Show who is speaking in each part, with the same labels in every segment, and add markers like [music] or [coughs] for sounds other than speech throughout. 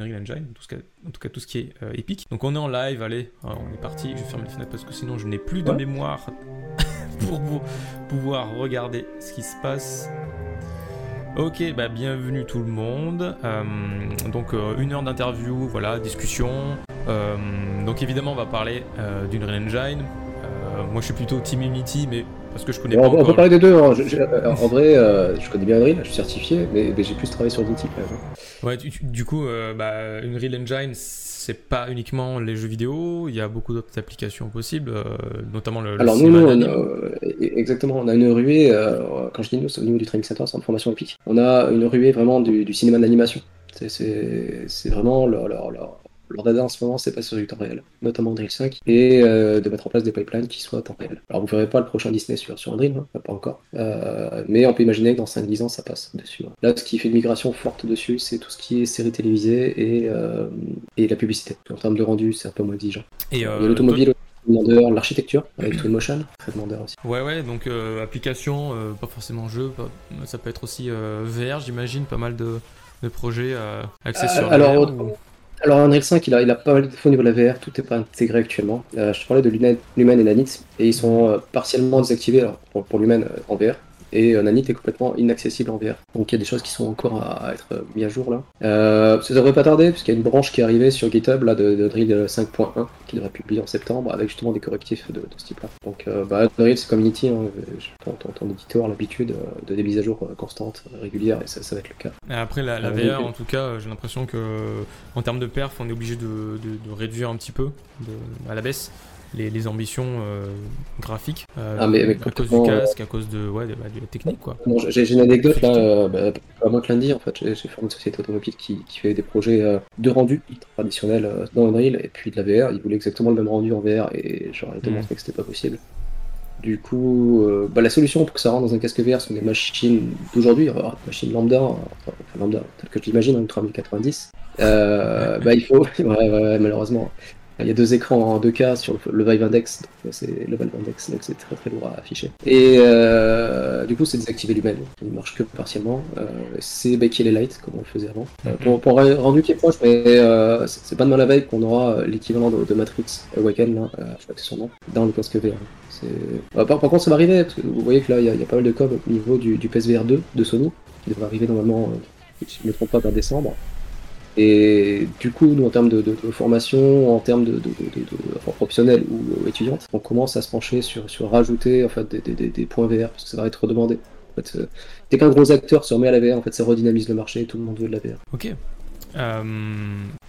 Speaker 1: Unreal Engine, en tout cas, en tout, cas tout ce qui est euh, épique. Donc on est en live, allez, on est parti. Je vais fermer les fenêtres parce que sinon je n'ai plus de mémoire [laughs] pour pouvoir regarder ce qui se passe. Ok, bah bienvenue tout le monde. Euh, donc euh, une heure d'interview, voilà, discussion. donc évidemment on va parler d'Unreal Engine. moi je suis plutôt Team Unity, mais parce que je connais pas
Speaker 2: on, peut parler des deux. Hein. en vrai, euh, je connais bien Unreal, je suis certifié, mais, j'ai plus travaillé sur Unity quand même.
Speaker 1: Ouais, du coup, euh, bah, Unreal Engine, c'est pas uniquement les jeux vidéo, il y a beaucoup d'autres applications possibles, euh, notamment le,
Speaker 2: Alors, nous, e, exactement, on a une ruée, quand je dis nous, c'est au niveau du training center, c'est en formation épique. On a une ruée vraiment du, cinéma d'animation. C'est vraiment leur, leur, leur dada en ce moment, c'est pas sur du temps réel, notamment Unreal 5, et euh, de mettre en place des pipelines qui soient temps réel. Alors vous verrez pas le prochain Disney sur, sur Unreal, hein, pas encore, euh, mais on peut imaginer que dans 5-10 ans ça passe dessus. Hein. Là, ce qui fait une migration forte dessus, c'est tout ce qui est séries télévisées et, euh, et la publicité. En termes de rendu, c'est un peu moins exigeant. Et l'automobile l'architecture avec Twinmotion, très demandeur aussi.
Speaker 1: Ouais, ouais, donc application, pas forcément jeu, ça peut être aussi VR, j'imagine, pas mal de, de projets axés sur
Speaker 2: alors, alors Unreal 5, il a, pas mal de défauts au niveau de la VR, tout n'est pas intégré actuellement. Euh, je te parlais de Lumen et Nanit, et ils sont euh, partiellement désactivés pour, pour Lumen euh, en VR et euh, Nanit est complètement inaccessible en VR. Donc il y a des choses qui sont encore à, être euh, mises à jour là. Euh, ça devrait pas tarder, puisqu'il y a une branche qui est arrivée sur GitHub là, de, Drill 5.1 qui devrait publier en septembre avec justement des correctifs de, ce type-là. Donc bah, Drill c'est Community, hein, ton, ton, éditeur a l'habitude de des mises à jour constantes, régulières, et ça, ça va être le cas.
Speaker 1: après la, VR, en tout cas, j'ai l'impression que en termes de perf, on est obligé de, réduire un petit peu à la baisse les, ambitions euh, graphiques euh, ah, mais, à cause du casque, à cause de, ouais, de, bah, la technique. quoi.
Speaker 2: j'ai une anecdote là, euh, bah, à moi de lundi en fait, j'ai formé une société automobile qui, qui fait des projets de rendu traditionnels dans Unreal et puis de la VR. Ils voulaient exactement le même rendu en VR et j'aurais hmm. démontré que c'était pas possible. Du coup, bah, la solution pour que ça rentre dans un casque VR sont des machines d'aujourd'hui, des machines lambda, enfin, lambda, telles que je l'imagine, en 3090. bah, il faut, [laughs] ouais, ouais, malheureusement, il y a deux écrans en 2K sur le Vive Index, donc c'est le Valve Index, donc c'est très très lourd à afficher. Et euh, du coup, c'est désactiver l'humain, il marche que partiellement. Euh, c'est backer les lights, comme on le faisait avant. Euh, pour, pour, qui est proche, mais c'est pas demain la veille qu'on aura l'équivalent de, Matrix Awaken, là, je crois que c'est son nom, dans le casque VR. Par, par, contre, ça va arriver, parce que vous voyez que là, il y, a pas mal de codes au niveau du, du PSVR 2 de Sony, qui devrait arriver normalement, si je ne me trompe pas, vers décembre. Et du coup, nous, en termes de, formation, en termes de, professionnels ou étudiantes, on commence à se pencher sur, sur rajouter en fait, des, points VR, parce que ça va être redemandé. Euh, dès qu'un gros acteur se remet à la VR, en fait, ça redynamise le marché et tout le monde veut de la VR.
Speaker 1: Ok. Euh,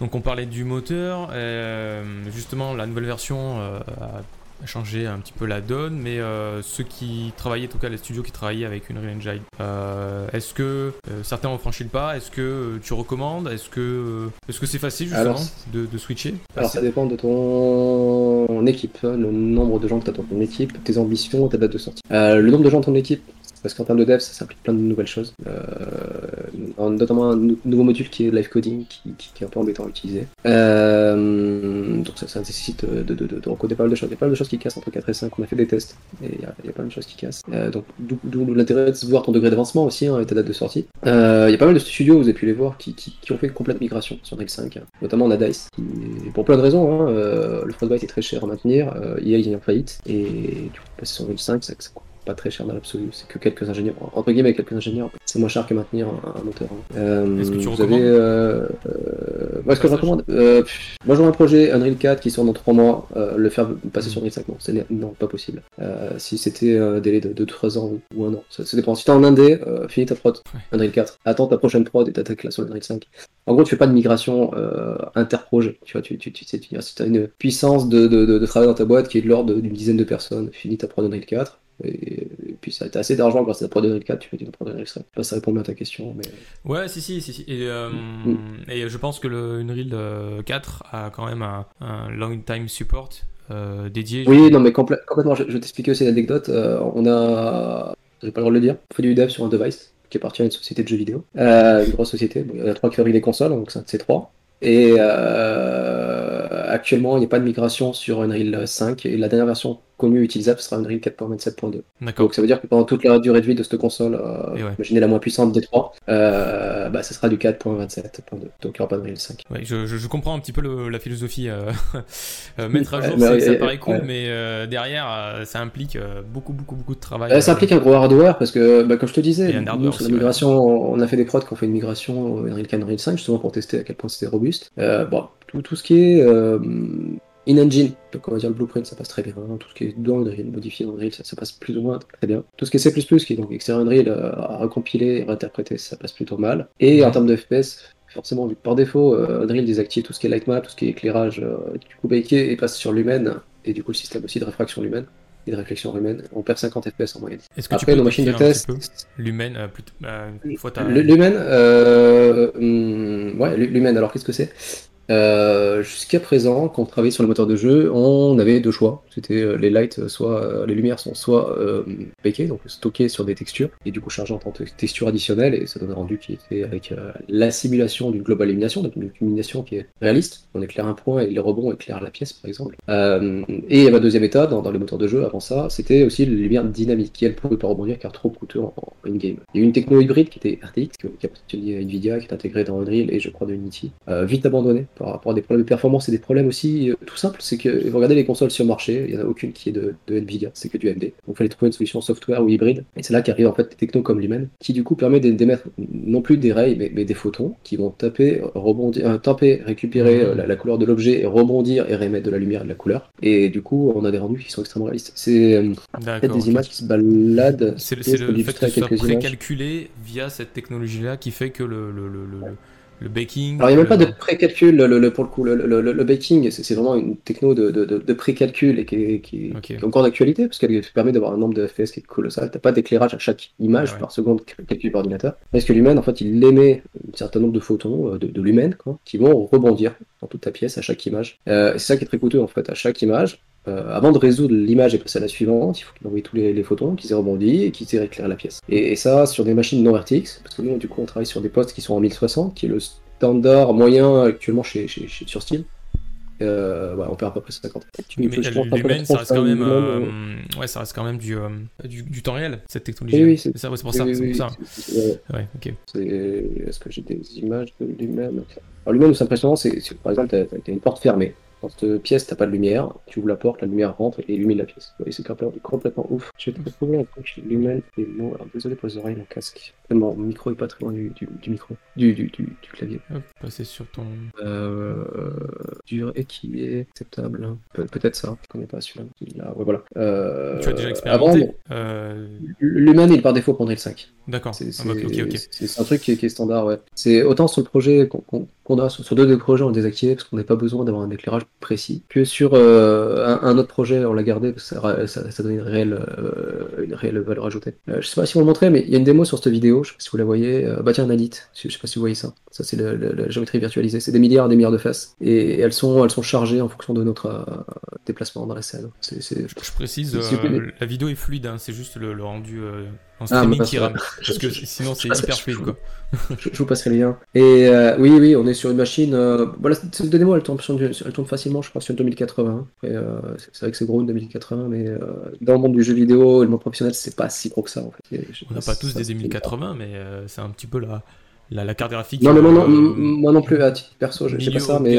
Speaker 1: donc on parlait du moteur, euh, justement la nouvelle version a changer un petit peu la donne, mais euh, ceux qui travaillaient, en tout cas les studios qui travaillaient avec une Unreal Engine, euh, est-ce que euh, certains ont franchi le pas? Est-ce que tu recommandes? Est-ce que est-ce que c'est facile justement de, de, switcher?
Speaker 2: Alors ça dépend de ton équipe, hein, le nombre de gens que tu as dans ton équipe, tes ambitions, ta date de sortie. le nombre de gens dans ton équipe, parce qu'en termes de dev, ça s'applique plein de nouvelles choses. Euh, notamment un nouveau module qui est live coding, qui, est un peu embêtant à utiliser. Euh, donc ça, nécessite de, de, de, recoder pas mal de choses. Il y a pas mal de choses qui cassent entre 4 et 5. On a fait des tests et il y a, pas mal de choses qui cassent. Euh, donc d'où l'intérêt de voir ton degré d'avancement aussi hein, et ta date de sortie. Euh, il y a pas mal de studios, vous avez pu les voir, qui, ont fait une complète migration sur Unreal 5. Notamment on a Dice, qui, pour plein de raisons. Hein, euh, le Frostbite est très cher à maintenir, euh, EA est en faillite et du coup passer sur Unreal 5, ça, ça coûte pas très cher dans l'absolu, c'est que quelques ingénieurs, entre guillemets quelques ingénieurs, c'est moins cher que maintenir un, moteur. Hein.
Speaker 1: Euh, Est-ce que tu recommandes euh,
Speaker 2: euh, moi, ce que je recommande, euh, moi j'aurais un projet Unreal 4 qui sort dans 3 mois, euh, le faire passer sur Unreal 5, non, c'est non, pas possible. si c'était un délai de 2-3 ans ou un an, ça, dépend. Si t'es en Indé, finis ta prod, Unreal 4, attends ta prochaine prod et t'attaques là sur Unreal 5. En gros, tu fais pas de migration interprojet, tu vois, tu, tu, tu si t'as une puissance de, de, de, travail dans ta boîte qui est de l'ordre d'une dizaine de personnes, finis ta prod Unreal 4, et, puis ça a été assez d'argent grâce à la Pro 4, tu fais une Pro 4. Pas ça répond bien à ta question. Mais...
Speaker 1: Ouais, si, si, si. si. Et, euh, mm. et, je pense que le Unreal 4 a quand même un, long time support euh, dédié.
Speaker 2: Oui, non, mais complètement. Je, vais t'expliquer aussi l'anecdote. Euh, on a. J'ai pas le droit de le dire. On fait du dev sur un device qui appartient à une société de jeux vidéo. une grosse société. il y a trois qui fabriquent les consoles, donc c'est trois. Et actuellement, il n'y a pas de migration sur Unreal 5. Et la dernière version mieux utilisable ce sera Unreal 4.27.2.
Speaker 1: D'accord.
Speaker 2: Donc ça veut dire que pendant toute la durée de vie de cette console, euh,
Speaker 1: ouais.
Speaker 2: imaginez la moins puissante des trois, euh, bah, ce sera du 4.27.2. Donc il n'y aura pas d'Unreal 5.
Speaker 1: Ouais, je, comprends un petit peu le- la philosophie. euh, [laughs] euh, mettre à jour, ça paraît cool, mais euh, derrière, euh, ça implique euh, beaucoup, beaucoup, beaucoup de travail.
Speaker 2: Euh, ça
Speaker 1: euh,
Speaker 2: implique un gros hardware parce que, bah, comme je te disais, nous,
Speaker 1: aussi,
Speaker 2: la migration, on a fait des prods qui ont fait une migration au Unreal 4, Unreal 5 justement pour tester à quel point c'était robuste. Euh, bon, tout, tout ce qui est euh, in-engine, donc on va dire le blueprint, ça passe très bien. Tout ce qui est dans Unreal, modifié dans Unreal, ça, ça passe plus ou moins très bien. Tout ce qui est C++, qui est donc extérieur Unreal, euh, à recompiler et réinterpréter, ça passe plutôt mal. Et en termes de FPS, forcément, vu que par défaut, euh, Unreal désactive tout ce qui est light map, tout ce qui est éclairage, euh, du coup baké et passe sur l'humaine, et du coup le système aussi de réfraction humaine et de réflexion humaine, on perd 50 FPS en moyenne.
Speaker 1: Est-ce que tu
Speaker 2: Après,
Speaker 1: peux
Speaker 2: nos machines de test,
Speaker 1: L'humaine, euh, plutôt- euh, une fois
Speaker 2: Lumen, euh, hum, ouais, Lumen, alors qu'est-ce que c'est? Euh, Jusqu'à présent, quand on travaillait sur le moteur de jeu, on avait deux choix. C'était euh, les lights, euh, soit les lumières sont soit euh, donc stockées sur des textures, et du coup chargées en tant que texture additionnelle, et ça donne un rendu qui était avec euh, la simulation d'une global illumination, donc une illumination qui est réaliste. On éclaire un point et les rebonds éclairent la pièce, par exemple. Et ma deuxième étape, dans, les moteurs de jeu, avant ça, c'était aussi les lumières dynamiques, qui elles pouvaient pas rebondir car trop coûteux en, en in-game. Il y a une techno hybride qui était RTX, qui appartient à Nvidia, qui est intégrée dans Unreal et je crois de Unity, vite abandonnée par rapport à des problèmes de performance et des problèmes aussi euh, tout simples, c'est que vous regardez les consoles sur le marché, il n'y en a aucune qui est de, de Nvidia, c'est que du AMD. Donc il fallait trouver une solution software ou hybride, et c'est là qu'arrivent en fait des technos comme Lumen, qui du coup permet d'é- d'émettre non plus des rays, mais, mais des photons, qui vont taper, rebondir, euh, taper, récupérer euh, la, la couleur de l'objet, et rebondir et réémettre de la lumière et de la couleur. Et du coup, on a des rendus qui sont extrêmement réalistes. C'est euh, peut-être des images qui se baladent.
Speaker 1: C'est le, fait que ce soit précalculé via cette technologie-là qui fait que le, le, le, le, le- baking.
Speaker 2: Alors, il n'y a même pas de pré-calcul le, le- pour le coup. Le, baking, c'est vraiment une techno de, de, pré-calcul et qui est, qui, est-
Speaker 1: Ok.
Speaker 2: qui est encore d'actualité parce qu'elle permet d'avoir un nombre de FPS qui est colossal. T'as pas d'éclairage à chaque image
Speaker 1: Ouais.
Speaker 2: par seconde calculé par ordinateur. Parce que l'humain, en fait, il émet un certain nombre de photons, euh, de, de quoi, qui vont rebondir dans toute ta pièce à chaque image. Euh, c'est ça qui est très coûteux, en fait, à chaque image. Euh, avant de résoudre l'image et passer à la suivante, il faut qu'il envoie tous les, les photons, qu'ils aient rebondi et qu'ils aient éclairé la pièce. Et, et ça, sur des machines non RTX, parce que nous, du coup, on travaille sur des postes qui sont en 1060, qui est le standard moyen actuellement chez, chez, chez- sur Steam. Euh, voilà, on perd à peu près 50. Tu
Speaker 1: Mais l'humaine, ça reste quand même, euh, ouais, ça reste quand même du, euh, du, du temps réel, cette technologie.
Speaker 2: Oui, oui, c'est-
Speaker 1: ouais, pour
Speaker 2: Oui,
Speaker 1: ça.
Speaker 2: oui,
Speaker 1: c'est
Speaker 2: oui,
Speaker 1: pour ça.
Speaker 2: ouais.
Speaker 1: Ouais,
Speaker 2: Est-ce que j'ai des images de lui-même Alors lui-même, c'est impressionnant, c'est par exemple, t'as as une porte fermée. Dans cette pièce, t'as pas de lumière, tu ouvres la porte, la lumière rentre et illumine la pièce. C'est complètement, complètement ouf. Je vais te retrouver un truc chez lui-même et non, alors désolé pour les oreilles, mon casque. Mon micro est pas très loin du, du, du micro, du, du, du, du clavier.
Speaker 1: Hop, passer sur ton.
Speaker 2: Euh, dur et qui est acceptable. Pe- Peut-être ça, je connais pas celui-là. Là, ouais, voilà. Euh,
Speaker 1: Tu as déjà
Speaker 2: avant,
Speaker 1: expérimenté euh,
Speaker 2: L'humain, il part défaut pour Unreal 5.
Speaker 1: D'accord.
Speaker 2: C'est
Speaker 1: Ah bah,
Speaker 2: c'est- c'est un truc qui est, qui est standard, ouais. C'est autant sur le projet qu'on qu'on- qu'on a, sur, sur deux des projets, on l'a désactivé parce qu'on n'a pas besoin d'avoir un éclairage précis, que sur euh, un, un autre projet, on l'a gardé parce que ça, ça, une réelle, euh, une réelle valeur ajoutée. Euh, je sais pas si vous le montrez, mais il y a une démo sur cette vidéo, je sais pas si vous la voyez. Bah tiens, Nadit, je sais pas si vous voyez ça. Ça, c'est la géométrie virtualisée. C'est des milliards et des milliards de faces. Et elles sont, elles sont chargées en fonction de notre déplacement dans la scène.
Speaker 1: Je précise, la vidéo est fluide, hein, c'est juste le, le rendu euh, en
Speaker 2: Ah,
Speaker 1: streaming qui rame. Parce que [laughs] sinon, c'est
Speaker 2: je- je-
Speaker 1: hyper
Speaker 2: je-
Speaker 1: fluide, quoi. [laughs]
Speaker 2: Je, je vous passerai le lien. Et euh, oui, oui, on est sur une machine. euh, voilà, cette démo, elle sur du- elle tourne facilement, je crois, sur une 2080. Après, euh, c'est vrai que c'est gros une 2080, mais dans le monde du jeu vidéo et le monde professionnel, c'est pas si gros que ça en fait. Et je-
Speaker 1: On n'a pas tous des
Speaker 2: c'est-
Speaker 1: 2080, mais c'est un petit peu la, la, la carte graphique.
Speaker 2: Non, mais moi non, moi non plus, à titre perso, je je sais pas ça, mais.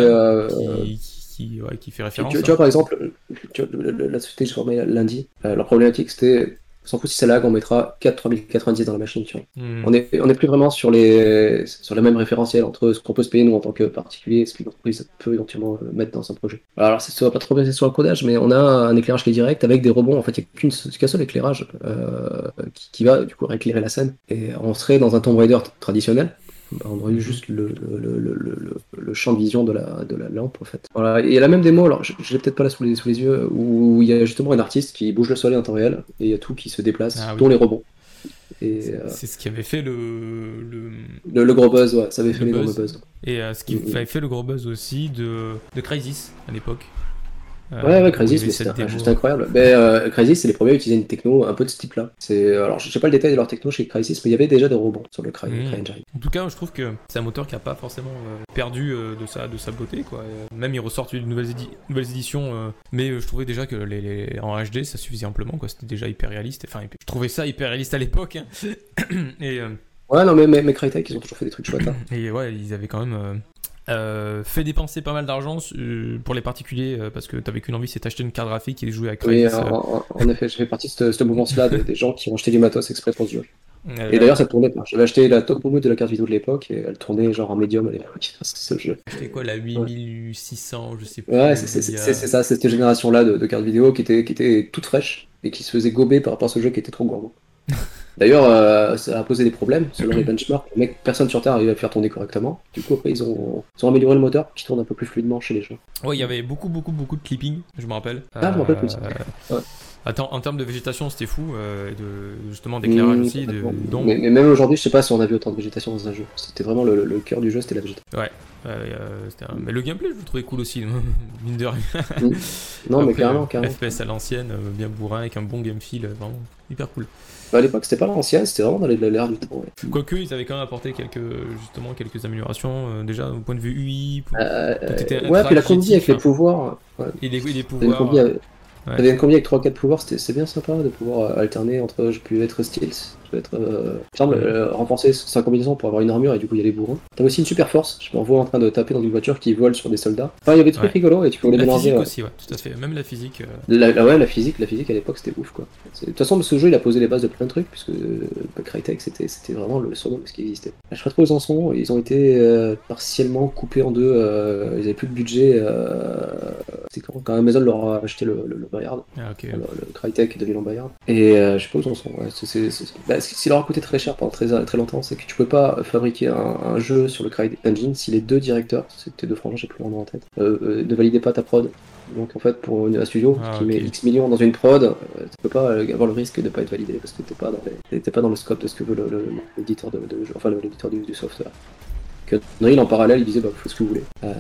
Speaker 1: qui, qui, ouais, qui fait
Speaker 2: tu,
Speaker 1: référence.
Speaker 2: tu- tu
Speaker 1: à-
Speaker 2: vois, par exemple, tu vois, la société que formée lundi, leur problématique c'était. On s'en fout si ça lag, on mettra 4 3090 dans la machine, tu vois.
Speaker 1: Hmm.
Speaker 2: On est, on est plus vraiment sur les sur le même référentiel entre ce qu'on peut se payer nous en tant que particulier et ce qu'une entreprise peut éventuellement euh, mettre dans un projet. Alors ça se voit pas trop bien sur le codage, mais on a un éclairage qui est direct avec des rebonds. En fait, il n'y a qu'une qu'un seul éclairage euh, qui, qui va du coup éclairer la scène. Et on serait dans un Tomb Raider traditionnel. Bah, on aurait eu juste le, le, le, le, le- le champ de vision de la, de la lampe en fait. Voilà. Et il y a la même démo, alors je je l'ai peut-être pas là sous les, sous les yeux, où il y a justement un artiste qui bouge le soleil en temps réel et il y a tout qui se déplace,
Speaker 1: Ah oui.
Speaker 2: dont les. Et euh,
Speaker 1: C'est ce qui avait fait le. le...
Speaker 2: le, le gros buzz, ouais, ça avait fait
Speaker 1: Le
Speaker 2: les gros
Speaker 1: buzz. Et euh, ce qui
Speaker 2: Mhm.
Speaker 1: avait fait le gros buzz aussi de, de Crysis à l'époque.
Speaker 2: Ouais, ouais, Crazy, c'était juste incroyable. Mais euh, Crazy, c'est les premiers à utiliser une techno un peu de ce type-là. Alors, je sais pas le détail de leur techno chez Crazy, mais il y avait déjà des rebonds sur le Cry,
Speaker 1: mmh. En tout cas, je trouve que c'est un moteur qui a pas forcément perdu de, sa, de sa beauté. Quoi. Même, il ressortent une nouvelles, nouvelles éditions, mais je trouvais déjà que les, en HD, ça suffisait amplement. C'était déjà hyper réaliste. Enfin, je trouvais ça hyper réaliste à l'époque. Hein. [coughs] Et.
Speaker 2: Ouais, non, mais, mais, mais Crytek, ils ont toujours fait des trucs chouettes. Hein. [coughs]
Speaker 1: Et ouais, ils avaient quand même euh, fait dépenser pas mal d'argent euh, pour les particuliers euh, parce que t'avais qu'une envie, c'est d'acheter une carte graphique et de jouer à Crysis.
Speaker 2: Oui, en, effet, je fais partie de ce, mouvement-là des gens qui ont acheté du matos exprès pour ce jeu. et d'ailleurs, ça tournait pas. J'avais acheté la top mode de la carte vidéo de l'époque et elle tournait genre en médium à l'époque. [laughs] ce jeu.
Speaker 1: C'était quoi, la 8600, je sais
Speaker 2: plus. Ouais, c'est ça, c'est cette génération-là de, de, cartes vidéo qui était, qui était toute fraîche et qui se faisait gober par rapport à ce jeu qui était trop gourmand. [laughs] D'ailleurs, euh, ça a posé des problèmes selon les benchmarks. mec, personne sur Terre arrivait à le faire tourner correctement. Du coup, après, ils ont, ils ont amélioré le moteur qui tourne un peu plus fluidement chez les gens.
Speaker 1: Ouais, il y avait beaucoup, beaucoup, beaucoup de clipping, je me rappelle.
Speaker 2: Ah, je me rappelle plus.
Speaker 1: Euh, attends, en termes de végétation, c'était fou, euh, et de, justement d'éclairage mmh, aussi. De,
Speaker 2: mais, même aujourd'hui, je sais pas si on a vu autant de végétation dans un jeu. C'était vraiment le, le, cœur du jeu, c'était la végétation.
Speaker 1: Ouais. Mais le gameplay, je le trouvais cool aussi, [laughs] mine de rien.
Speaker 2: Mmh. Non, mais carrément, carrément.
Speaker 1: FPS à l'ancienne, bien bourrin, avec un bon game feel, vraiment hyper cool.
Speaker 2: Bah, à l'époque, c'était pas l'ancienne, c'était vraiment dans l'air du temps.
Speaker 1: Quoique, ils avaient quand même apporté quelques, justement, quelques améliorations, euh, déjà au point de vue UI.
Speaker 2: Euh, ouais, puis la combi avec les pouvoirs.
Speaker 1: Et les, les pouvoirs.
Speaker 2: T'avais une combi avec 3-4 pouvoirs, c'est bien sympa de pouvoir euh, alterner entre je peux être stealth, je peux être. Euh, semble euh, renforcer sa combinaison pour avoir une armure et du coup il y a les bourrons. T'as aussi une super force, je me revois en train de taper dans une voiture qui vole sur des soldats. Enfin, il y avait des trucs rigolos et tu peux les mélanger.
Speaker 1: La physique aussi, ouais, tout à fait. Même la physique. Euh.
Speaker 2: La, ouais, la physique, la physique à l'époque c'était ouf quoi. De toute façon, ce jeu il a posé les bases de plein de trucs puisque Crytek c'était vraiment le de ce qui existait. Je sais pas trop où ils en sont, ils ont été partiellement coupés en deux, ils avaient plus de budget. C'est quand, quand Amazon leur a acheté le, le, le
Speaker 1: Ah, ok
Speaker 2: le, Crytek de Lyon Bayard. Et euh, je sais pas où ils en sont. Ouais, bah, ce qui leur a coûté très cher pendant très, très longtemps, c'est que tu peux pas fabriquer un, jeu sur le Crytek Engine si les deux directeurs, c'était deux frangins, j'ai plus vraiment en tête, euh, euh, ne validaient pas ta prod. Donc en fait, pour un studio ah, qui met X millions dans une prod, tu peux pas avoir le risque de pas être validé parce que t'es pas, dans pas dans le scope de ce que veut l'éditeur de, de, enfin l'éditeur du, du software que Unreal en parallèle il disait bah faut ce que vous voulez. Euh,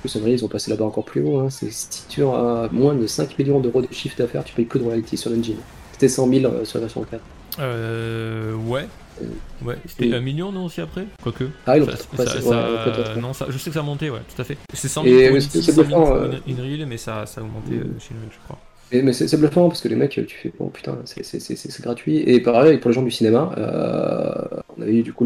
Speaker 2: plus Unreal ils ont passé là-bas encore plus haut, hein. c'est si tu as moins de 5 millions d'euros de chiffre d'affaires, tu payes plus de royalties sur l'engine. C'était 100 000 euh, sur la version 4.
Speaker 1: Euh ouais. Euh, ouais, c'était un million non aussi après? Quoique.
Speaker 2: Ah ils
Speaker 1: l'ont
Speaker 2: passé,
Speaker 1: Non, ça, je sais que ça a monté, ouais, tout à fait. C'est 100 000 pour, c'est 100 000 pour Unreal, mais ça, ça a augmenté mm. chez Unreal, je crois
Speaker 2: mais c'est bluffant parce que les mecs, tu fais, bon putain, c'est gratuit. Et pareil, pour les gens du cinéma, euh, on avait eu du coup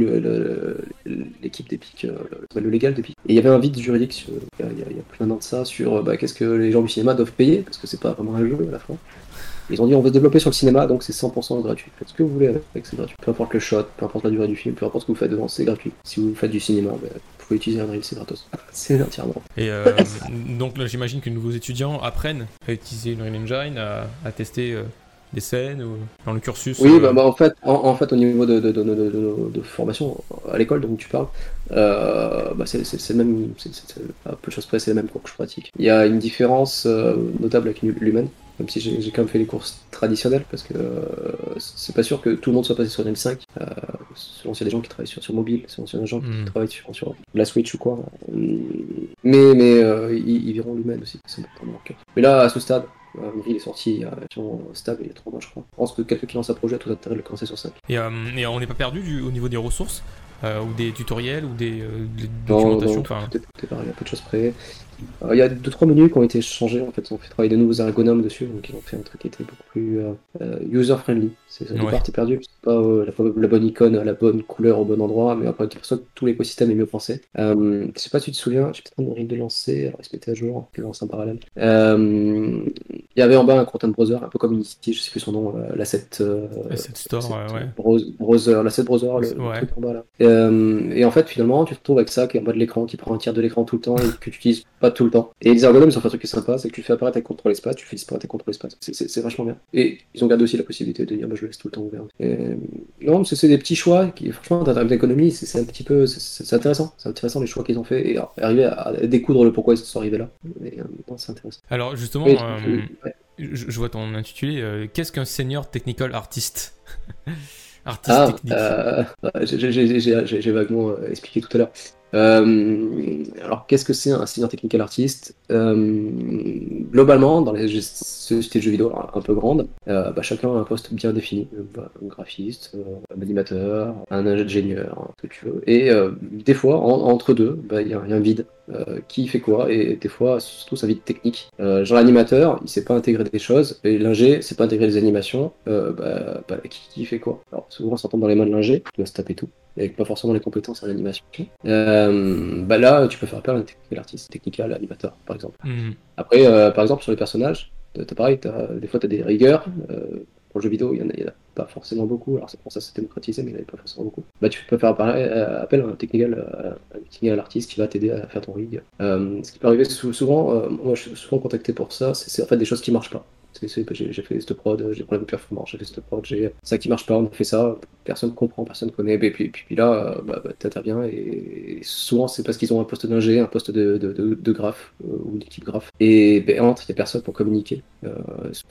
Speaker 2: l'équipe d'Epic, euh, le, légal d'Epic. Et il y avait un vide juridique il, y a, plus d'un an de ça sur bah, qu'est-ce que les gens du cinéma doivent payer, parce que c'est pas vraiment un jeu à la fin. Ils ont dit on veut se développer sur le cinéma, donc c'est 100% gratuit. Faites ce que vous voulez avec, c'est gratuit. Peu importe le shot, peu importe la durée du film, peu importe ce que vous faites devant, c'est gratuit. Si vous faites du cinéma, bah, vous pouvez utiliser Unreal, c'est gratos. [laughs] c'est entièrement.
Speaker 1: Et euh, [laughs] donc là, j'imagine que nouveaux étudiants apprennent à utiliser Unreal Engine, à, tester euh, des scènes ou dans le cursus.
Speaker 2: Oui, euh, bah, bah, en, fait, en, fait, au niveau de, de, de, formation à l'école dont tu parles, bah, c'est même, à peu de choses près, c'est la même cours que je pratique. Il y a une différence notable avec Lumen même si j'ai quand même fait les courses traditionnelles, parce que euh, c'est pas sûr que tout le monde soit passé sur N5, euh, selon s'il y a des gens qui travaillent sur, sur mobile, selon s'il y a des gens qui hmm. travaillent sur, sur, la Switch ou quoi. Mais, mais euh, ils, verront l'humain aussi, c'est important. Mais là, à ce stade, euh, il est sorti il stable il y a 3 mois, je crois. Je pense que quelqu'un qui lance un projet a tout intérêt de le commencer sur 5.
Speaker 1: Et, et on n'est pas perdu du, au niveau des ressources ou des tutoriels ou des, documentations
Speaker 2: non, non, tout, est, pareil, à peu de choses près. Euh, il y a 2-3 menus qui ont été changés, en fait, on fait travailler de nouveaux ergonomes dessus, donc ils ont fait un truc qui était beaucoup plus euh, euh, user-friendly. C'est ça, ouais. perdu, c'est pas la, bonne icône, la bonne couleur au bon endroit, mais après, tu que tout l'écosystème est mieux pensé. je sais pas si tu te souviens, j'ai peut-être envie de lancer, alors il à jour, je lance en parallèle. il y avait en bas un content browser, un peu comme Unity, je sais plus son nom, l'asset.
Speaker 1: l'asset store, ouais.
Speaker 2: Browser, l'asset browser, le, truc en bas là. et en fait, finalement, tu te retrouves avec ça qui est en bas de l'écran, qui prend un tiers de l'écran tout le temps et que tu utilises pas tout le temps. Et les ergonomes, ils ont fait un truc qui est sympa, c'est que tu fais apparaître avec contrôle espace, tu fais disparaître avec contrôle espace. C'est vachement bien. Et ils ont gardé aussi la possibilité de dire, bah, je laisse tout le temps ouvert. Et... Non, c'est des petits choix qui, franchement, en termes d'économie, c'est un petit peu, c'est intéressant. C'est intéressant les choix qu'ils ont fait et arriver à, découdre le pourquoi ils sont arrivés là. Euh, c'est intéressant.
Speaker 1: Alors, justement, euh, je, vois ton intitulé. Euh, qu'est-ce qu'un senior technical artiste? [laughs]
Speaker 2: Artiste ah, technique. [laughs] j'ai vaguement expliqué tout à l'heure. Alors, qu'est-ce que c'est un senior technical artist Globalement, dans les sociétés de jeux vidéo un peu grandes, bah, chacun a un poste bien défini. Bah, un graphiste, un animateur, un ingénieur, ce que tu veux. Et des fois, entre deux, bah, il y, a un vide. qui fait quoi Et des fois, surtout, ça vide technique. genre l'animateur, il sait pas intégrer des choses, et l'ingé, sait pas intégrer les animations. Qui, fait quoi? Alors souvent, on s'entend dans les mains de l'ingé, tu dois se taper tout avec pas forcément les compétences en animation. Euh, bah là, tu peux faire appel à un technical artiste, technical animateur, par exemple. Mhm. Après, euh, par exemple, sur les personnages, t'as pareil, as, des fois, tu as des rigueurs. Euh, pour le jeu vidéo, il n'y en, a pas forcément beaucoup. Alors, c'est pour ça que c'est démocratisé, mais il n'y en avait pas forcément beaucoup. Bah, tu peux faire appel à un technical, un technical artiste qui va t'aider à faire ton rig. ce qui peut arriver souvent, moi, je suis souvent contacté pour ça, c'est en fait des choses qui marchent pas. J'ai fait cette prod, j'ai des problèmes de performance, j'ai fait cette prod, j'ai ça qui marche pas, on a fait ça, personne comprend, personne connaît, et puis, puis, là, bah, bah, t'interviens, et, souvent c'est parce qu'ils ont un poste d'ingé, un poste de, de, de, graphe, euh, ou d'équipe graphe, et ben, entre, il n'y a personne pour communiquer. Euh,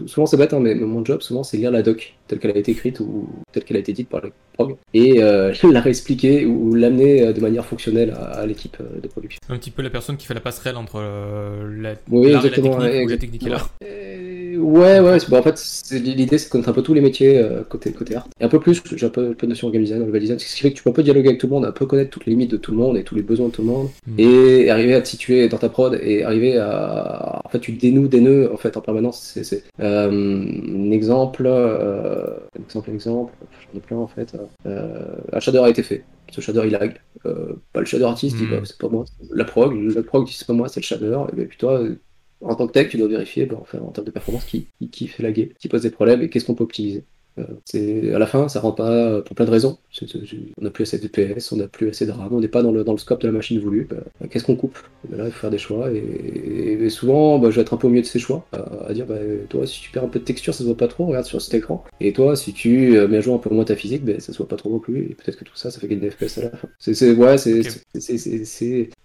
Speaker 2: souvent c'est bête, hein, mais mon job, souvent, c'est lire la doc, telle qu'elle a été écrite, ou telle qu'elle a été dite par le prog, et euh, [laughs] la réexpliquer, ou, l'amener de manière fonctionnelle à, l'équipe de production.
Speaker 1: Un petit peu la personne qui fait la passerelle entre la,
Speaker 2: oui, exactement,
Speaker 1: et la technique, la
Speaker 2: Ouais, ouais, bah, en fait, l'idée c'est de connaître un peu tous les métiers euh, côté, côté art. Et un peu plus, j'ai un peu, peu de notion organisative dans le design, ce qui fait que tu peux un peu dialoguer avec tout le monde, un peu connaître toutes les limites de tout le monde et tous les besoins de tout le monde, hmm. et arriver à te situer dans ta prod et arriver à. En fait, tu dénoues des nœuds en fait en permanence. C'est euh, un exemple, euh, exemple, exemple, j'en ai plein en fait. un shader a été fait. Ce shader il lag. pas le shader artiste, dit hmm. bah, c'est pas moi. La prog, la prog dit c'est pas moi, c'est le shader. Et puis toi, en tant que tech, tu dois vérifier bah, en termes de performance qui, qui fait laguer, qui pose des problèmes et qu'est-ce qu'on peut optimiser. Euh, c'est à la fin, ça rentre pas euh, pour plein de raisons. on n'a plus assez de PS, on n'a plus assez de RAM, on n'est pas dans le, dans le scope de la machine voulue. Bah, bah, qu'est-ce qu'on coupe? Là, il faut faire des choix et, souvent, bah, je vais être un peu au milieu de ces choix, à, dire toi, si tu perds un peu de texture, ça se voit pas trop, regarde sur cet écran. Et toi, si tu euh, mets à jour un peu moins ta physique, ça se voit pas trop non plus. Et peut-être que tout ça, ça fait gagner des FPS à la fin. C'est ouais, c'est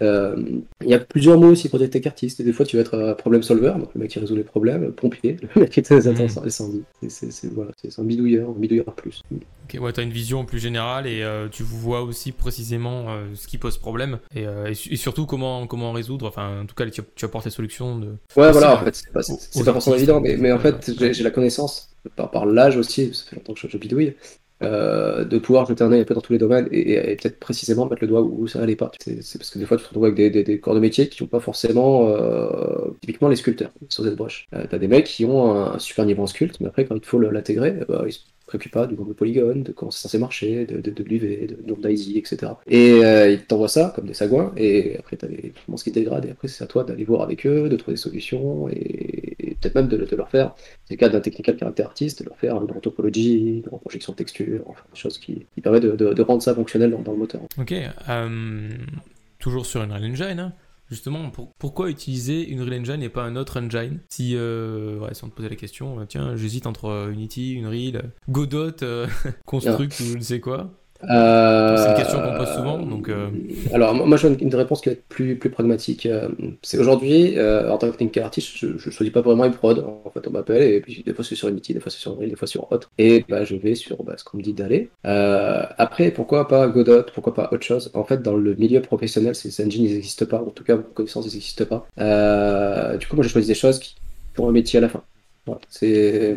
Speaker 2: il y a plusieurs mots aussi pour des tech artistes. des fois, tu vas être un problème solver, donc le mec qui résout les problèmes, pompier, le mec qui est mmh. incendie. C'est voilà, c'est un bidouilleur, bidouilleur plus.
Speaker 1: Ok, ouais, t'as une vision plus générale et euh, tu vois aussi précisément euh, ce qui pose problème et, euh, et, surtout comment, comment résoudre. Enfin, en tout cas, tu, tu apportes des solutions. De...
Speaker 2: Ouais, voilà, en fait, c'est pas, pas, forcément évident, mais, mais en fait, j'ai la connaissance par, par l'âge aussi, ça fait longtemps que je, je bidouille. Euh, de pouvoir jeter un œil un peu dans tous les domaines et, peut-être précisément mettre le doigt où, ça allait pas. C'est parce que des fois tu te retrouves avec des, des, corps de métier qui n'ont pas forcément euh, typiquement les sculpteurs sur cette broche. Euh, T'as des mecs qui ont un, super niveau en sculpte, mais après quand il faut l'intégrer, bah, ils préoccupe pas du nombre de polygones, de comment c'est censé marcher, de, de, de l'UV, de nombre d'IZ, etc. Et euh, ils t'envoient ça comme des sagouins, et après t'as les ce qui dégradent, et après c'est à toi d'aller voir avec eux, de trouver des solutions, et, peut-être même de, leur faire, c'est le cas d'un technical caractère artiste, de leur faire une topologie, une projection de texture, enfin des choses qui, qui permettent de, rendre ça fonctionnel dans, le moteur.
Speaker 1: Ok, euh, toujours sur une Engine, Justement, pourquoi utiliser une Real Engine et pas un autre engine Si, euh, ouais, si on te posait la question, euh, tiens, j'hésite entre euh, Unity, Unreal, Godot, [laughs] Construct ou je ne sais quoi. Euh, c'est une question qu'on pose souvent. Donc, euh.
Speaker 2: Alors, moi, j'ai une, réponse qui va être plus, plus pragmatique. Euh, c'est aujourd'hui, en tant que technical artist, je ne choisis pas vraiment une prod. En fait, on m'appelle et puis des fois c'est sur Unity, des fois c'est sur Unreal, des fois sur autre. Et bah, je vais sur bah, ce qu'on me dit d'aller. après, pourquoi pas Godot? Pourquoi pas autre chose? En fait, dans le milieu professionnel, ces engines ils n'existent pas. En tout cas, connaissance, ils n'existent pas. du coup, moi, j'ai choisi des choses qui ont un métier à la fin. C'est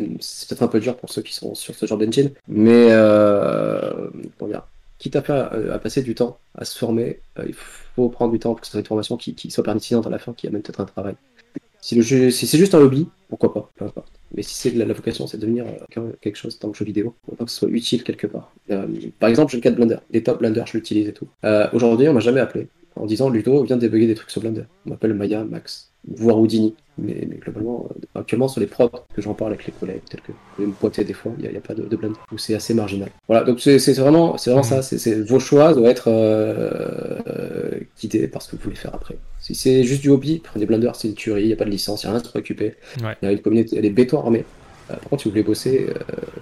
Speaker 2: peut-être un peu dur pour ceux qui sont sur ce genre d'engine, mais euh, dire, quitte à, euh, à passer du temps à se former, euh, il faut prendre du temps pour que ce soit une formation qui, soit pertinente à la fin, qui amène peut-être un travail. Si, c'est juste un hobby, pourquoi pas, peu importe. Mais si c'est la, la, vocation, c'est de devenir euh, quelque chose dans le jeu vidéo, autant que ce soit utile quelque part. par exemple, j'ai le cas de Blender. Les top Blender, je l'utilise et tout. Aujourd'hui, on m'a jamais appelé en disant Ludo vient de débugger des trucs sur Blender. On m'appelle Maya, Max, voire Houdini. Mais, globalement, euh, actuellement, sur les prods que j'en parle avec les collègues, tels que vous me pointer des fois, il n'y a, pas de, de blend, ou c'est assez marginal. Voilà, donc c'est vraiment, vraiment ça, c'est vos choix doivent être euh, guidés par ce que vous voulez faire après. Si c'est juste du hobby, prenez Blender, c'est une tuerie, il n'y a pas de licence, il n'y a rien à se préoccuper. Il y a une communauté, elle est béton armée. Euh, par contre, si vous voulez bosser, euh,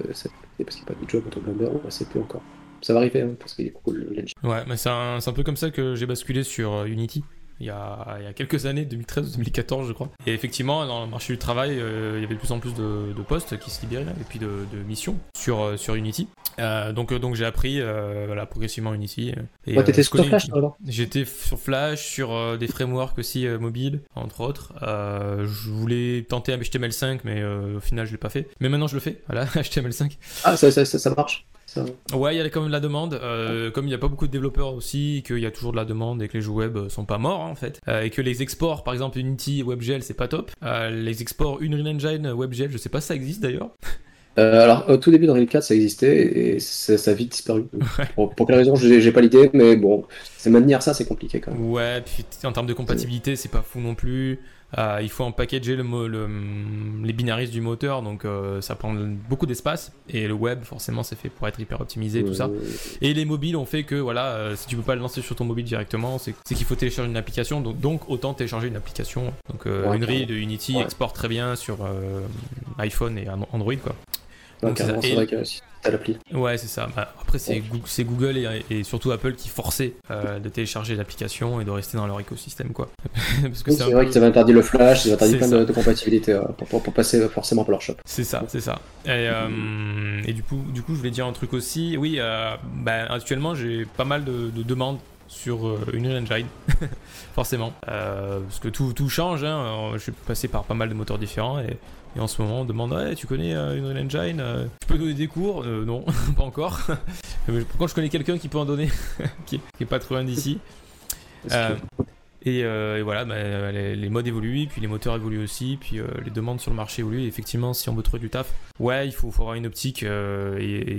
Speaker 2: parce qu'il n'y a pas de job entre Blender, c'est peu encore. Ça va arriver, hein, parce qu'il est cool
Speaker 1: Ouais, mais c'est un, un, peu comme ça que j'ai basculé sur Unity. Il y a, il y a quelques années, 2013 2014 je crois. Et effectivement, dans le marché du travail, euh, il y avait de plus en plus de, de postes qui se libéraient et puis de, de missions sur, euh, sur Unity. Euh, donc donc j'ai appris voilà, progressivement Unity.
Speaker 2: Et, ouais, t'étais sur Flash alors?
Speaker 1: J'étais sur Flash, sur des frameworks aussi mobiles, entre autres. je voulais tenter HTML5, mais au final je l'ai pas fait. Mais maintenant je le fais, voilà, [laughs] HTML5.
Speaker 2: Ah, ça, ça, ça, ça marche
Speaker 1: Ouais, il y a quand même de la demande. Euh, comme il n'y a pas beaucoup de développeurs aussi, qu'il y a toujours de la demande et que les jeux web sont pas morts en fait, euh, et que les exports, par exemple Unity, WebGL, c'est pas top. Euh, les exports Unreal Engine, WebGL, je sais pas si ça existe d'ailleurs.
Speaker 2: alors, au tout début d'Unreal 4, ça existait et ça, a vite disparu. [laughs] Pour, quelle raison, j'ai pas l'idée, mais bon, c'est maintenir ça, c'est compliqué quand même.
Speaker 1: Ouais, puis en termes de compatibilité, c'est pas fou non plus. Euh, il faut en packager le, le, les binaristes du moteur, donc euh, ça prend beaucoup d'espace. Et le web, forcément, c'est fait pour être hyper optimisé, tout ça. Et les mobiles ont fait que, voilà, euh, si tu peux pas le lancer sur ton mobile directement, c'est qu'il faut télécharger une application. Donc, donc, autant télécharger une application. Donc, Unreal de Unity exporte très bien sur iPhone et Android, quoi.
Speaker 2: Donc, c'est vrai que l'appli.
Speaker 1: Ouais, c'est ça. Bah, après, c'est Google et, surtout Apple qui forçaient euh, de télécharger l'application et de rester dans leur écosystème, quoi. [laughs]
Speaker 2: c'est vrai que ça va interdire le flash, ça va interdire plein de, de, compatibilités euh, pour, passer forcément par leur shop.
Speaker 1: C'est ça, c'est ça. Et, euh, et, du, coup, du coup, je voulais dire un truc aussi. Oui, bah, actuellement, j'ai pas mal de, demandes sur Unreal Engine, [laughs] forcément. parce que tout, tout change, hein. je suis passé par pas mal de moteurs différents et et en ce moment, on demande ouais, tu connais euh, une Unreal Engine euh, Tu peux donner des cours? Euh, Non, [laughs] pas encore. [laughs] Pourquoi je connais quelqu'un qui peut en donner, qui, est, pas trop loin d'ici. Et, voilà, bah, les, modes évoluent, puis les moteurs évoluent aussi, puis les demandes sur le marché évoluent. effectivement, si on veut trouver du taf, ouais, il faut, avoir une optique et,